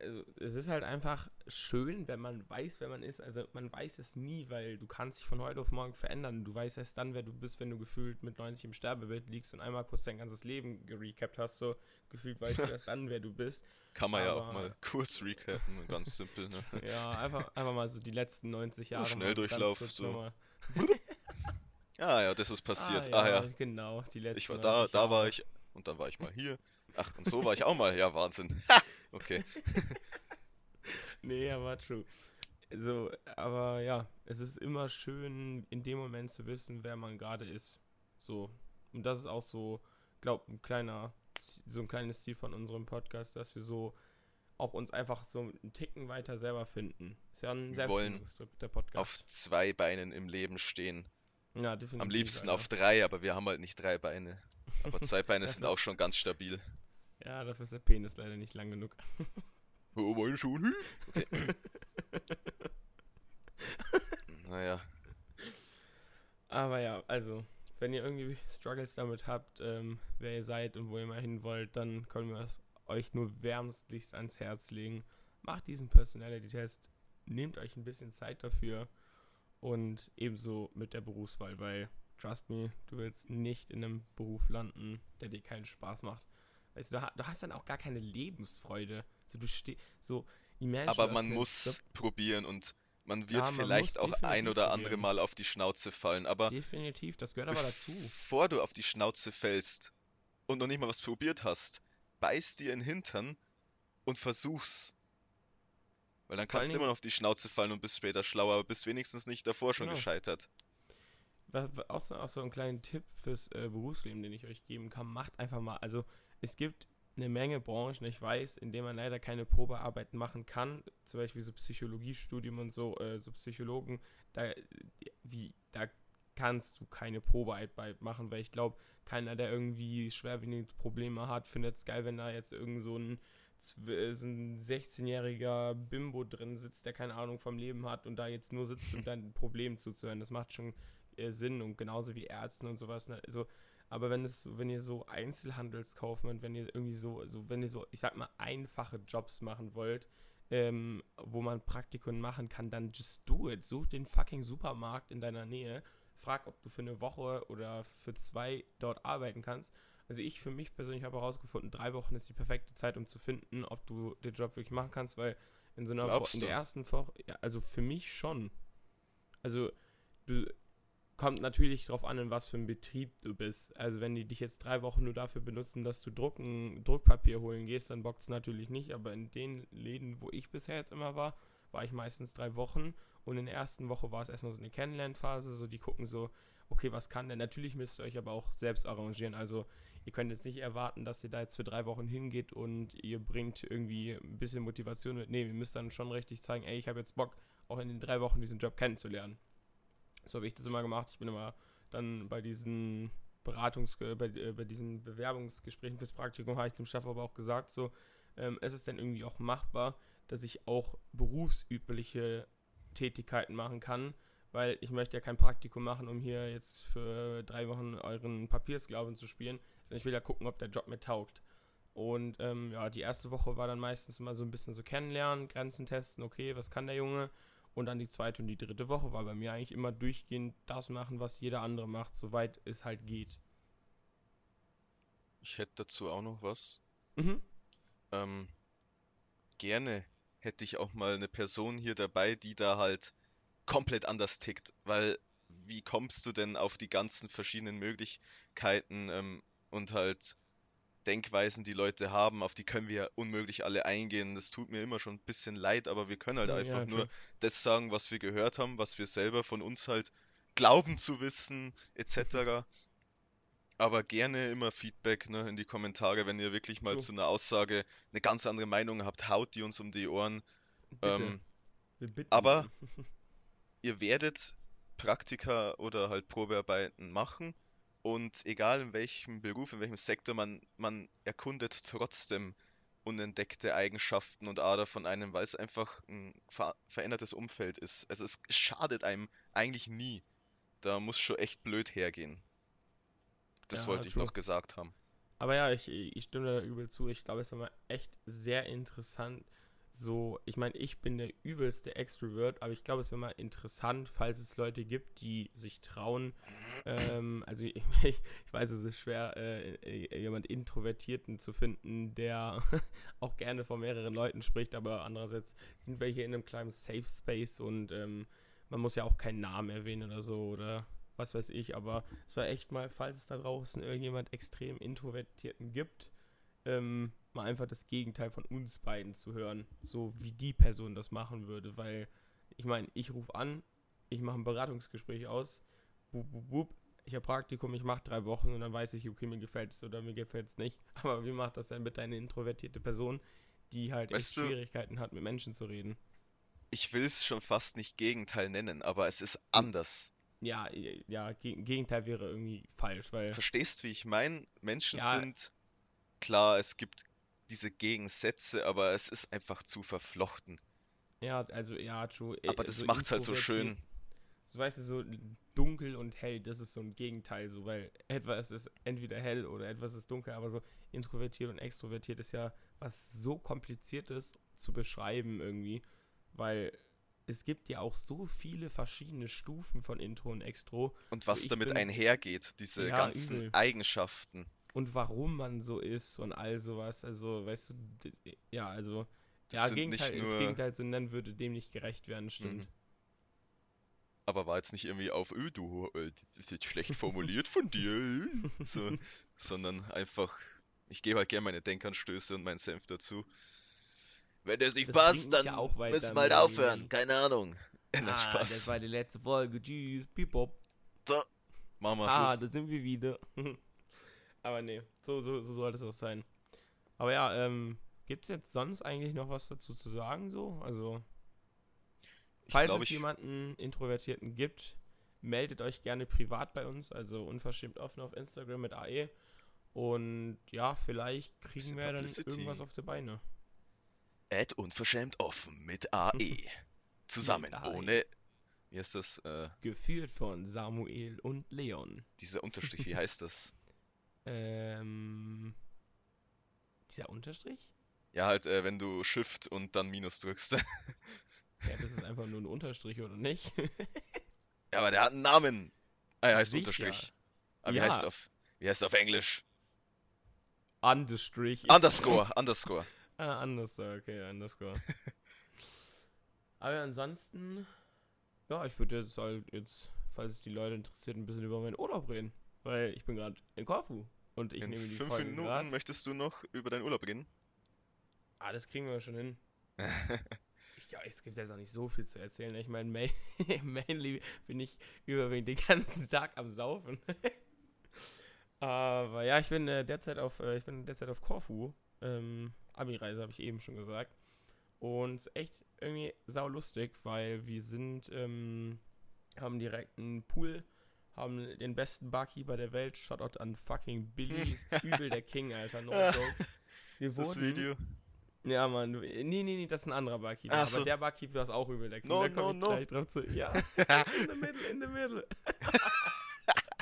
also es ist halt einfach schön, wenn man weiß, wer man ist. Also man weiß es nie, weil du kannst dich von heute auf morgen verändern. Du weißt erst dann, wer du bist, wenn du gefühlt mit 90 im Sterbebett liegst und einmal kurz dein ganzes Leben gerecapt hast. So gefühlt weißt du erst dann, wer du bist. Kann man Aber, ja auch mal kurz recappen, ganz simpel. Ne? ja, einfach, einfach mal so die letzten 90 Jahre. Schnelldurchlauf. So. ah ja, das ist passiert. Ah, ah ja, ja. genau. Die letzten ich war da, da war ich und dann war ich mal hier. Ach, und so war ich auch mal. Ja, Wahnsinn. okay. nee, aber true. So, aber ja, es ist immer schön, in dem Moment zu wissen, wer man gerade ist. So. Und das ist auch so, glaub, ein kleiner, so ein kleines Ziel von unserem Podcast, dass wir so auch uns einfach so einen Ticken weiter selber finden. Ist ja ein der Podcast. Auf zwei Beinen im Leben stehen. Ja, definitiv. Am liebsten Alter. auf drei, aber wir haben halt nicht drei Beine. Aber zwei Beine sind auch schon ganz stabil. Ja, dafür ist der Penis leider nicht lang genug. Oh, meine schon? Okay. naja. Aber ja, also, wenn ihr irgendwie Struggles damit habt, ähm, wer ihr seid und wo ihr mal hin wollt, dann können wir es euch nur wärmstlichst ans Herz legen. Macht diesen Personality-Test, nehmt euch ein bisschen Zeit dafür und ebenso mit der Berufswahl, weil trust me, du willst nicht in einem Beruf landen, der dir keinen Spaß macht. Weißt du, du hast dann auch gar keine Lebensfreude. So, du stehst, so, imagine, Aber man muss Job. probieren und man wird ja, man vielleicht auch ein oder andere probieren. Mal auf die Schnauze fallen, aber. Definitiv, das gehört aber dazu. Bevor du auf die Schnauze fällst und noch nicht mal was probiert hast, beiß dir in den Hintern und versuch's. Weil dann kannst du immer noch auf die Schnauze fallen und bist später schlauer, aber bist wenigstens nicht davor schon genau. gescheitert auch so, auch so einen kleinen Tipp fürs äh, Berufsleben, den ich euch geben kann, macht einfach mal, also es gibt eine Menge Branchen, ich weiß, in denen man leider keine Probearbeiten machen kann, zum Beispiel so Psychologiestudium und so, äh, so Psychologen, da, wie, da kannst du keine Probearbeit machen, weil ich glaube, keiner, der irgendwie schwerwiegende Probleme hat, findet es geil, wenn da jetzt irgend so ein, so ein 16-jähriger Bimbo drin sitzt, der keine Ahnung vom Leben hat und da jetzt nur sitzt, um dein Problem zuzuhören. Das macht schon äh, Sinn und genauso wie Ärzten und sowas. Ne? Also, aber wenn es, wenn ihr so Einzelhandelskaufmann, wenn ihr irgendwie so, so, wenn ihr so, ich sag mal, einfache Jobs machen wollt, ähm, wo man Praktikum machen kann, dann just do it. Such den fucking Supermarkt in deiner Nähe. Frag, ob du für eine Woche oder für zwei dort arbeiten kannst. Also ich für mich persönlich habe herausgefunden, drei Wochen ist die perfekte Zeit, um zu finden, ob du den Job wirklich machen kannst, weil in so einer Woche, in der ersten Woche, ja, also für mich schon. Also du, kommt natürlich darauf an, in was für einem Betrieb du bist. Also wenn die dich jetzt drei Wochen nur dafür benutzen, dass du Drucken, Druckpapier holen gehst, dann bockt es natürlich nicht. Aber in den Läden, wo ich bisher jetzt immer war, war ich meistens drei Wochen. Und in der ersten Woche war es erstmal so eine Kennenlernphase. So, die gucken so, okay, was kann der? Natürlich müsst ihr euch aber auch selbst arrangieren. Also ihr könnt jetzt nicht erwarten, dass ihr da jetzt für drei Wochen hingeht und ihr bringt irgendwie ein bisschen Motivation mit. Nee, ihr müsst dann schon richtig zeigen, ey, ich habe jetzt Bock, auch in den drei Wochen diesen Job kennenzulernen. So habe ich das immer gemacht. Ich bin immer dann bei diesen Beratungs-, äh, bei, äh, bei diesen Bewerbungsgesprächen fürs Praktikum, habe ich dem Chef aber auch gesagt, so, ähm, es ist dann irgendwie auch machbar, dass ich auch berufsübliche Tätigkeiten machen kann, weil ich möchte ja kein Praktikum machen, um hier jetzt für drei Wochen euren Papiersklaven zu spielen, sondern ich will ja gucken, ob der Job mir taugt. Und ähm, ja, die erste Woche war dann meistens immer so ein bisschen so kennenlernen, Grenzen testen, okay, was kann der Junge? Und dann die zweite und die dritte Woche war bei mir eigentlich immer durchgehend das machen, was jeder andere macht, soweit es halt geht. Ich hätte dazu auch noch was. Mhm. Ähm, gerne hätte ich auch mal eine Person hier dabei, die da halt komplett anders tickt, weil wie kommst du denn auf die ganzen verschiedenen Möglichkeiten ähm, und halt Denkweisen, die Leute haben, auf die können wir unmöglich alle eingehen. Das tut mir immer schon ein bisschen leid, aber wir können halt ja, einfach ja, nur das sagen, was wir gehört haben, was wir selber von uns halt glauben zu wissen, etc. Aber gerne immer Feedback ne, in die Kommentare, wenn ihr wirklich mal so. zu einer Aussage eine ganz andere Meinung habt, haut die uns um die Ohren. Ähm, aber ihr werdet Praktika oder halt Probearbeiten machen und egal in welchem Beruf, in welchem Sektor, man, man erkundet trotzdem unentdeckte Eigenschaften und Ader von einem, weil es einfach ein ver verändertes Umfeld ist. Also es schadet einem eigentlich nie. Da muss schon echt blöd hergehen. Das ja, wollte ich noch gesagt haben. Aber ja, ich, ich stimme da übel zu. Ich glaube, es ist immer echt sehr interessant, so, ich meine, ich bin der übelste Extrovert, aber ich glaube, es wäre mal interessant, falls es Leute gibt, die sich trauen. Ähm, also ich, ich, weiß, es ist schwer, äh jemand Introvertierten zu finden, der auch gerne vor mehreren Leuten spricht, aber andererseits sind wir hier in einem kleinen Safe Space und ähm, man muss ja auch keinen Namen erwähnen oder so oder was weiß ich, aber es war echt mal, falls es da draußen irgendjemand extrem Introvertierten gibt, ähm, mal einfach das Gegenteil von uns beiden zu hören, so wie die Person das machen würde, weil ich meine, ich rufe an, ich mache ein Beratungsgespräch aus, wup, wup, wup, ich habe Praktikum, ich mache drei Wochen und dann weiß ich, okay, mir gefällt es oder mir gefällt es nicht. Aber wie macht das denn bitte eine introvertierte Person, die halt echt Schwierigkeiten hat, mit Menschen zu reden? Ich will es schon fast nicht Gegenteil nennen, aber es ist anders. Ja, ja, Gegenteil wäre irgendwie falsch, weil. Verstehst, wie ich meine? Menschen ja, sind klar, es gibt diese Gegensätze, aber es ist einfach zu verflochten. Ja, also ja, true. Aber das also macht's halt so schön. So weißt du, so dunkel und hell, das ist so ein Gegenteil, so, weil etwas ist entweder hell oder etwas ist dunkel, aber so introvertiert und extrovertiert ist ja was so kompliziertes zu beschreiben irgendwie, weil es gibt ja auch so viele verschiedene Stufen von Intro und Extro. Und was damit bin, einhergeht, diese ja, ganzen übel. Eigenschaften und warum man so ist und all sowas. Also, weißt du, ja, also, das ja, Gegenteil, nur... das Gegenteil zu nennen würde dem nicht gerecht werden, stimmt. Mhm. Aber war jetzt nicht irgendwie auf, öh, du, äh, das ist jetzt schlecht formuliert von dir, so, sondern einfach, ich gebe halt gerne meine Denkanstöße und meinen Senf dazu. Wenn das nicht das passt, dann ja müssen wir halt aufhören, keine Ahnung. Ah, Spaß. das war die letzte Folge, tschüss, pipop. So, machen wir Ah, da sind wir wieder. Aber nee, so, so, so sollte es auch sein. Aber ja, ähm, gibt es jetzt sonst eigentlich noch was dazu zu sagen so? Also, falls glaub, es jemanden Introvertierten gibt, meldet euch gerne privat bei uns, also unverschämt offen auf Instagram mit AE. Und ja, vielleicht kriegen wir dann irgendwas auf die Beine. Ad unverschämt offen mit AE. Zusammen, mit AE. ohne. Wie heißt das? Äh, Geführt von Samuel und Leon. Dieser Unterstrich, wie heißt das? Ähm, dieser Unterstrich? Ja, halt, äh, wenn du Shift und dann Minus drückst. ja, das ist einfach nur ein Unterstrich, oder nicht? ja, aber der hat einen Namen. Ah, er heißt Sicher. Unterstrich. Aber ja. wie, heißt auf, wie heißt auf Englisch? Understrich. Underscore, Underscore. Ah, Underscore, okay, Underscore. aber ansonsten, ja, ich würde jetzt halt jetzt, falls es die Leute interessiert, ein bisschen über meinen Urlaub reden. Weil ich bin gerade in Korfu. Und ich In nehme die fünf Folge Minuten grad. möchtest du noch über deinen Urlaub reden? Ah, das kriegen wir schon hin. ich, ja, es gibt jetzt auch nicht so viel zu erzählen. Ich meine, main, mainly bin ich überwiegend den ganzen Tag am Saufen. Aber ja, ich bin äh, derzeit auf, äh, ich bin derzeit auf Korfu. Ähm, Abi-Reise habe ich eben schon gesagt. Und echt irgendwie saulustig, weil wir sind, ähm, haben direkt einen Pool haben den besten Barkeeper der Welt. Shoutout an fucking Billy. Ist übel der King, Alter. No joke. Wir wurden, das Video. Ja, Mann. Nee, nee, nee, das ist ein anderer Barkeeper. Ach aber so. der Barkeeper ist auch übel der King. No, da komme no, ich no. gleich drauf zu. Ja. in the middle, in the middle.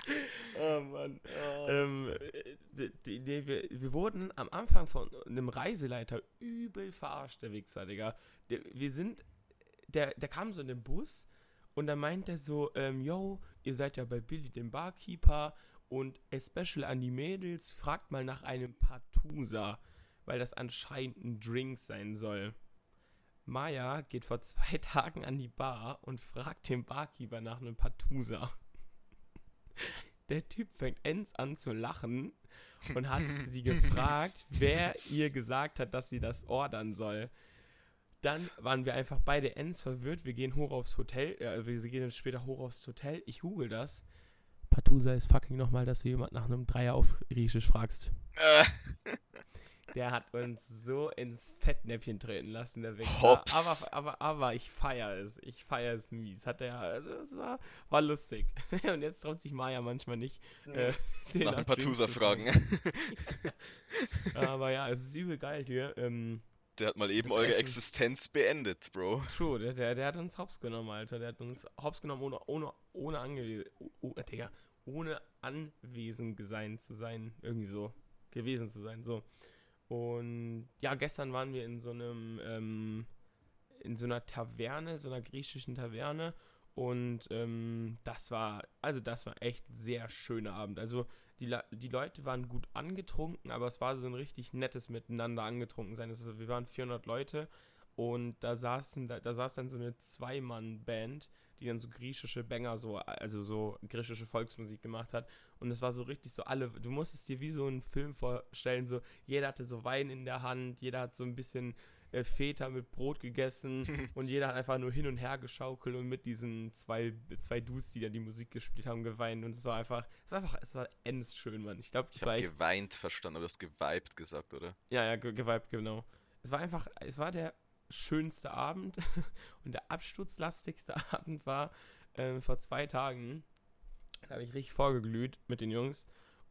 oh Mann. Oh. Ähm, die, die, die, wir, wir wurden am Anfang von einem Reiseleiter übel verarscht, der Wichser, Digga. Der, wir sind, der, der kam so in den Bus und dann meint er so, ähm, yo, ihr seid ja bei Billy, dem Barkeeper und especially an die Mädels, fragt mal nach einem Patusa, weil das anscheinend ein Drink sein soll. Maya geht vor zwei Tagen an die Bar und fragt den Barkeeper nach einem Patusa. Der Typ fängt ends an zu lachen und hat sie gefragt, wer ihr gesagt hat, dass sie das ordern soll. Dann waren wir einfach beide ends verwirrt. Wir gehen hoch aufs Hotel. Äh, wir gehen später hoch aufs Hotel. Ich google das. Patusa ist fucking nochmal, dass du jemand nach einem Dreier auf Griechisch fragst. Äh, Der hat uns so ins Fettnäpfchen treten lassen, der Wichser. Hops. Aber, aber, aber ich feiere es. Ich feiere es mies. Hat er, also es war, war lustig. Und jetzt traut sich Maya manchmal nicht, äh, den nach ein paar Drinks Tusa zu fragen. aber ja, es ist übel geil hier. Ähm, Der hat mal eben Das eure Essen- Existenz beendet, Bro. True, der, der, der hat uns hops genommen, Alter. Der hat uns hops genommen, ohne, ohne, ohne ange oh, oh, Digga, ohne anwesend sein zu sein. Irgendwie so. Gewesen zu sein. So. Und ja, gestern waren wir in so einem, ähm, in so einer Taverne, so einer griechischen Taverne. Und ähm, das war, also das war echt ein sehr schöner Abend. Also die, die Leute waren gut angetrunken, aber es war so ein richtig nettes Miteinander angetrunken sein. Also wir waren 400 Leute und da saßen, da, da saß dann so eine Zwei-Mann-Band, die dann so griechische Banger, so, also so griechische Volksmusik gemacht hat. Und es war so richtig so alle, du musstest dir wie so einen Film vorstellen, so jeder hatte so Wein in der Hand, jeder hat so ein bisschen äh, Feta mit Brot gegessen und jeder hat einfach nur hin und her geschaukelt und mit diesen zwei, zwei Dudes, die da die Musik gespielt haben, geweint. Und es war einfach, es war einfach, es war ends schön, Mann. Ich glaube, Ich war habe geweint verstanden, aber du hast geweibt gesagt, oder? ja, ja, ge geweibt, genau. Es war einfach, es war der schönste Abend und der absturzlastigste Abend war äh, vor zwei Tagen. Da habe ich richtig vorgeglüht mit den Jungs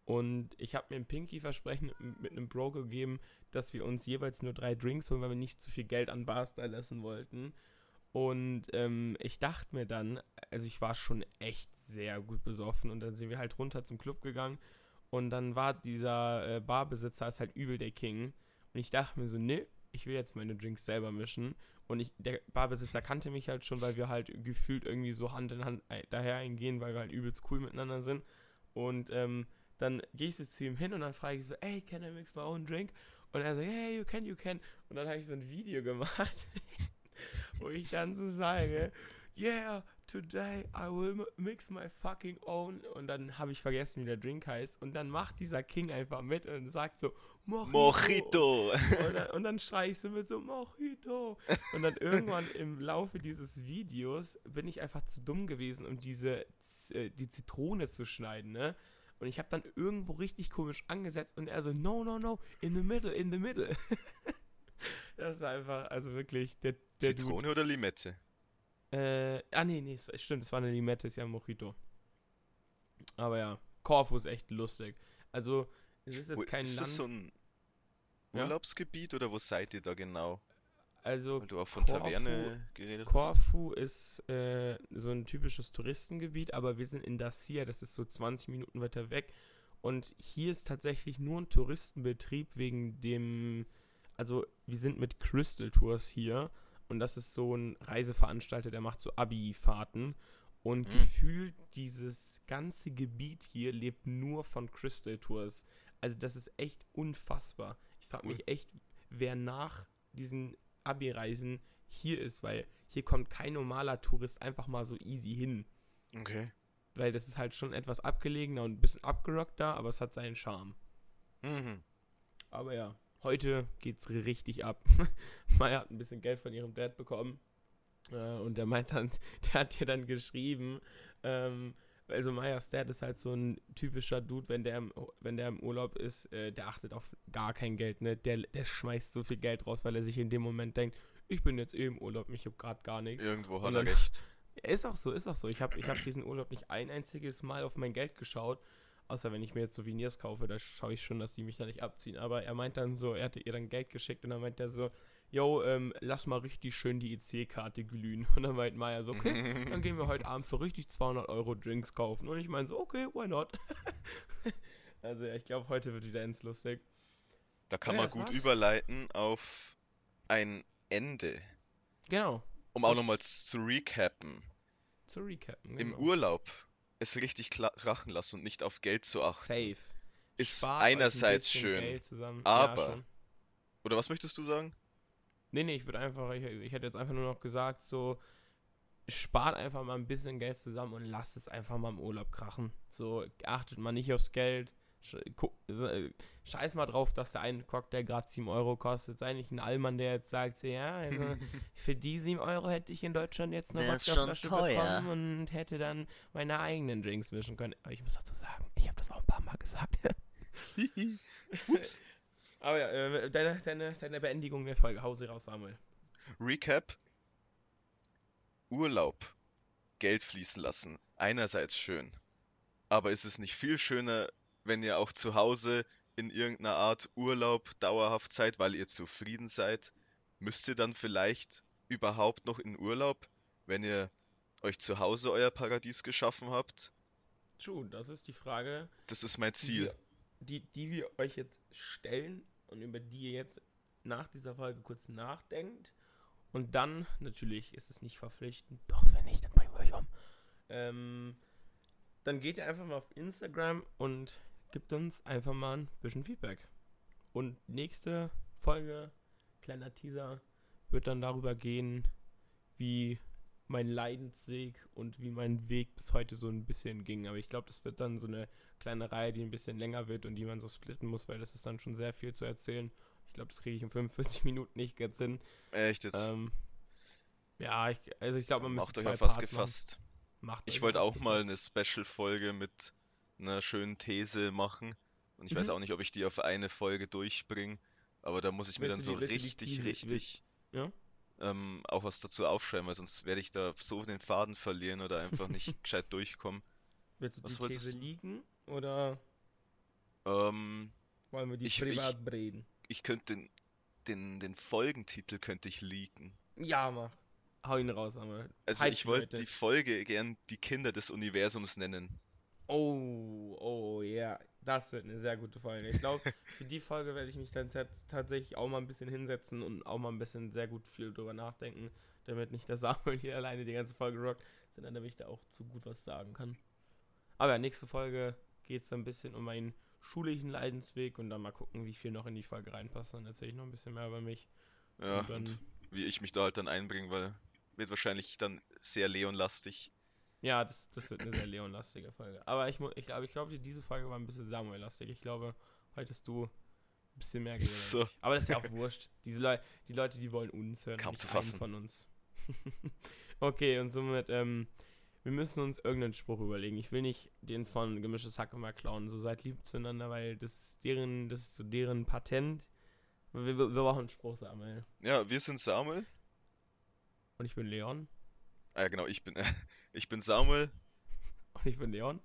und ich habe mir ein Pinky versprechen mit einem Bro gegeben, dass wir uns jeweils nur drei Drinks holen, weil wir nicht zu viel Geld an Bars da lassen wollten. Und ähm, ich dachte mir dann, also ich war schon echt sehr gut besoffen und dann sind wir halt runter zum Club gegangen und dann war dieser äh, Barbesitzer ist halt übel der King und ich dachte mir so, nee, ich will jetzt meine Drinks selber mischen und ich, der Barbesitzer kannte mich halt schon, weil wir halt gefühlt irgendwie so Hand in Hand äh, daher eingehen, weil wir halt übelst cool miteinander sind und ähm, dann gehe ich so zu ihm hin und dann frage ich so, ey, can I mix my own drink? Und er so, yeah, you can, you can. Und dann habe ich so ein Video gemacht, wo ich dann so sage, yeah, today I will mix my fucking own. Und dann habe ich vergessen, wie der Drink heißt. Und dann macht dieser King einfach mit und sagt so, Mojito. Und dann, und dann schreie ich so mit so, Mojito. Und dann irgendwann im Laufe dieses Videos bin ich einfach zu dumm gewesen, um diese, äh, die Zitrone zu schneiden, ne? Und ich habe dann irgendwo richtig komisch angesetzt und er so, no, no, no, in the middle, in the middle. das war einfach, also wirklich, der, der Dude- Zitrone oder Limette? äh, ah, nee, nee, stimmt, es war eine Limette, ist ja ein Mojito. Aber ja, Korfu ist echt lustig. Also, es ist Wo- jetzt kein ist das Land. so ein Ja? Urlaubsgebiet oder wo seid ihr da genau? also, Weil du auch von Korfu- Taverne geredet. Korfu ist äh, so ein typisches Touristengebiet, aber wir sind in Dacia, das ist so 20 Minuten weiter weg. Und hier ist tatsächlich nur ein Touristenbetrieb wegen dem, also wir sind mit Crystal Tours hier und das ist so ein Reiseveranstalter, der macht so Abi-Fahrten. Und Mhm. gefühlt dieses ganze Gebiet hier lebt nur von Crystal Tours. Also das ist echt unfassbar. Ich frage mich echt, wer nach diesen Abi-Reisen hier ist, weil hier kommt kein normaler Tourist einfach mal so easy hin. Okay. Weil das ist halt schon etwas abgelegener und ein bisschen abgerockter, aber es hat seinen Charme. Mhm. Aber ja, heute geht's richtig ab. Maya hat ein bisschen Geld von ihrem Dad bekommen. Äh, und der meint dann, der hat ihr dann geschrieben, ähm, also Mayas Dad ist halt so ein typischer Dude, wenn der im, wenn der im Urlaub ist, äh, der achtet auf gar kein Geld, ne? Der, der schmeißt so viel Geld raus, weil er sich in dem Moment denkt, ich bin jetzt eh im Urlaub, ich hab grad gar nichts. Irgendwo hat er recht. Ist auch so, ist auch so. Ich habe ich hab diesen Urlaub nicht ein einziges Mal auf mein Geld geschaut. Außer wenn ich mir jetzt Souvenirs kaufe, da schaue ich schon, dass die mich da nicht abziehen. Aber er meint dann so, er hatte ihr dann Geld geschickt und dann meint er so, yo, ähm, lass mal richtig schön die EC-Karte glühen. Und dann meint Maya so, okay, dann gehen wir heute Abend für richtig 200 Euro Drinks kaufen. Und ich meine so, okay, why not? also ja, ich glaube, heute wird wieder ends lustig. Da kann ja, man gut war's. überleiten auf ein Ende. Genau. Um auch nochmal zu recappen. Zu recappen, genau. Im Urlaub es richtig krachen lassen und nicht auf Geld zu achten. Safe. Ist Spart einerseits ein schön, aber... Ja, oder was möchtest du sagen? Nee, nee, ich würde einfach, ich, ich hätte jetzt einfach nur noch gesagt, so, spart einfach mal ein bisschen Geld zusammen und lasst es einfach mal im Urlaub krachen. So, achtet mal nicht aufs Geld. Äh, scheiß mal drauf, dass der eine Cocktail gerade 7 Euro kostet. Sei nicht ein Allmann, der jetzt sagt, so, ja, also für die 7 Euro hätte ich in Deutschland jetzt eine Wodkaflasche bekommen und hätte dann meine eigenen Drinks mischen können. Aber ich muss dazu sagen, ich habe das auch ein paar Mal gesagt. Ups. Aber ja, äh, deine, deine, deine Beendigung der Folge. Hause raus, Samuel. Recap. Urlaub. Geld fließen lassen. Einerseits schön. Aber ist es nicht viel schöner, wenn ihr auch zu Hause in irgendeiner Art Urlaub dauerhaft seid, weil ihr zufrieden seid? Müsst ihr dann vielleicht überhaupt noch in Urlaub, wenn ihr euch zu Hause euer Paradies geschaffen habt? True, das ist die Frage. Das ist mein Ziel. Die, die, die wir euch jetzt stellen und über die ihr jetzt nach dieser Folge kurz nachdenkt. Und dann, natürlich ist es nicht verpflichtend, doch, wenn nicht, dann bringen wir euch um. Ähm, dann geht ihr einfach mal auf Instagram und gibt uns einfach mal ein bisschen Feedback. Und nächste Folge, kleiner Teaser, wird dann darüber gehen, wie mein Leidensweg und wie mein Weg bis heute so ein bisschen ging. Aber ich glaube, das wird dann so eine kleine Reihe, die ein bisschen länger wird und die man so splitten muss, weil das ist dann schon sehr viel zu erzählen. Ich glaube, das kriege ich in 45 Minuten nicht ganz hin. Echt jetzt? Ähm, ja, ich, also ich glaube, man müsste zwei euch auf was gefasst. Macht ich wollte auch mal eine Special-Folge mit einer schönen These machen. Und ich mhm. weiß auch nicht, ob ich die auf eine Folge durchbringe. Aber da muss ich mir dann so richtig, richtig ja? Ähm, auch was dazu aufschreiben, weil sonst werde ich da so den Faden verlieren oder einfach nicht gescheit durchkommen. Willst du was die These liegen? Oder ähm, wollen wir die ich, privat ich, reden? Ich könnte den, den, den Folgentitel könnte ich leaken. Ja, mach. Hau ihn raus, aber. Also ich wollte die Folge gern die Kinder des Universums nennen. Oh, oh, ja. Das wird eine sehr gute Folge. Ich glaube, für die Folge werde ich mich dann tatsächlich auch mal ein bisschen hinsetzen und auch mal ein bisschen sehr gut viel drüber nachdenken, damit nicht der Samuel hier alleine die ganze Folge rockt, sondern damit ich da auch zu gut was sagen kann. Aber ja, nächste Folge geht es ein bisschen um meinen schulischen Leidensweg und dann mal gucken, wie viel noch in die Folge reinpasst. Dann erzähle ich noch ein bisschen mehr über mich. Ja, und, dann, und wie ich mich da halt dann einbringe, weil wird wahrscheinlich dann sehr Leon-lastig. Ja, das, das wird eine sehr Leon-lastige Folge. Aber ich, ich glaube, ich glaube, diese Folge war ein bisschen Samuel-lastig. Ich glaube, heute hast du ein bisschen mehr geredet. So. Aber das ist ja auch wurscht. Diese Le die Leute, die wollen uns hören. Kaum zu fassen. von uns. okay, und somit, ähm, wir müssen uns irgendeinen Spruch überlegen. Ich will nicht den von Gemischtes Hack immer klauen. So seid lieb zueinander, weil das ist deren, das ist so deren Patent. Wir, wir, wir brauchen einen Spruch, Samuel. Ja, wir sind Samuel. Und ich bin Leon. Ah ja, genau, ich bin, äh, ich bin Samuel. Und ich bin Leon.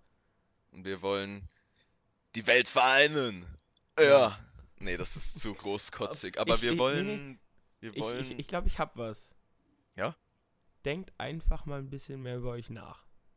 Und wir wollen die Welt vereinen. Ja. Nee, das ist zu großkotzig. Aber ich, wir wollen. Nee, nee. Wir wollen. Ich, ich, ich glaube, ich hab was. Ja? denkt einfach mal ein bisschen mehr über euch nach.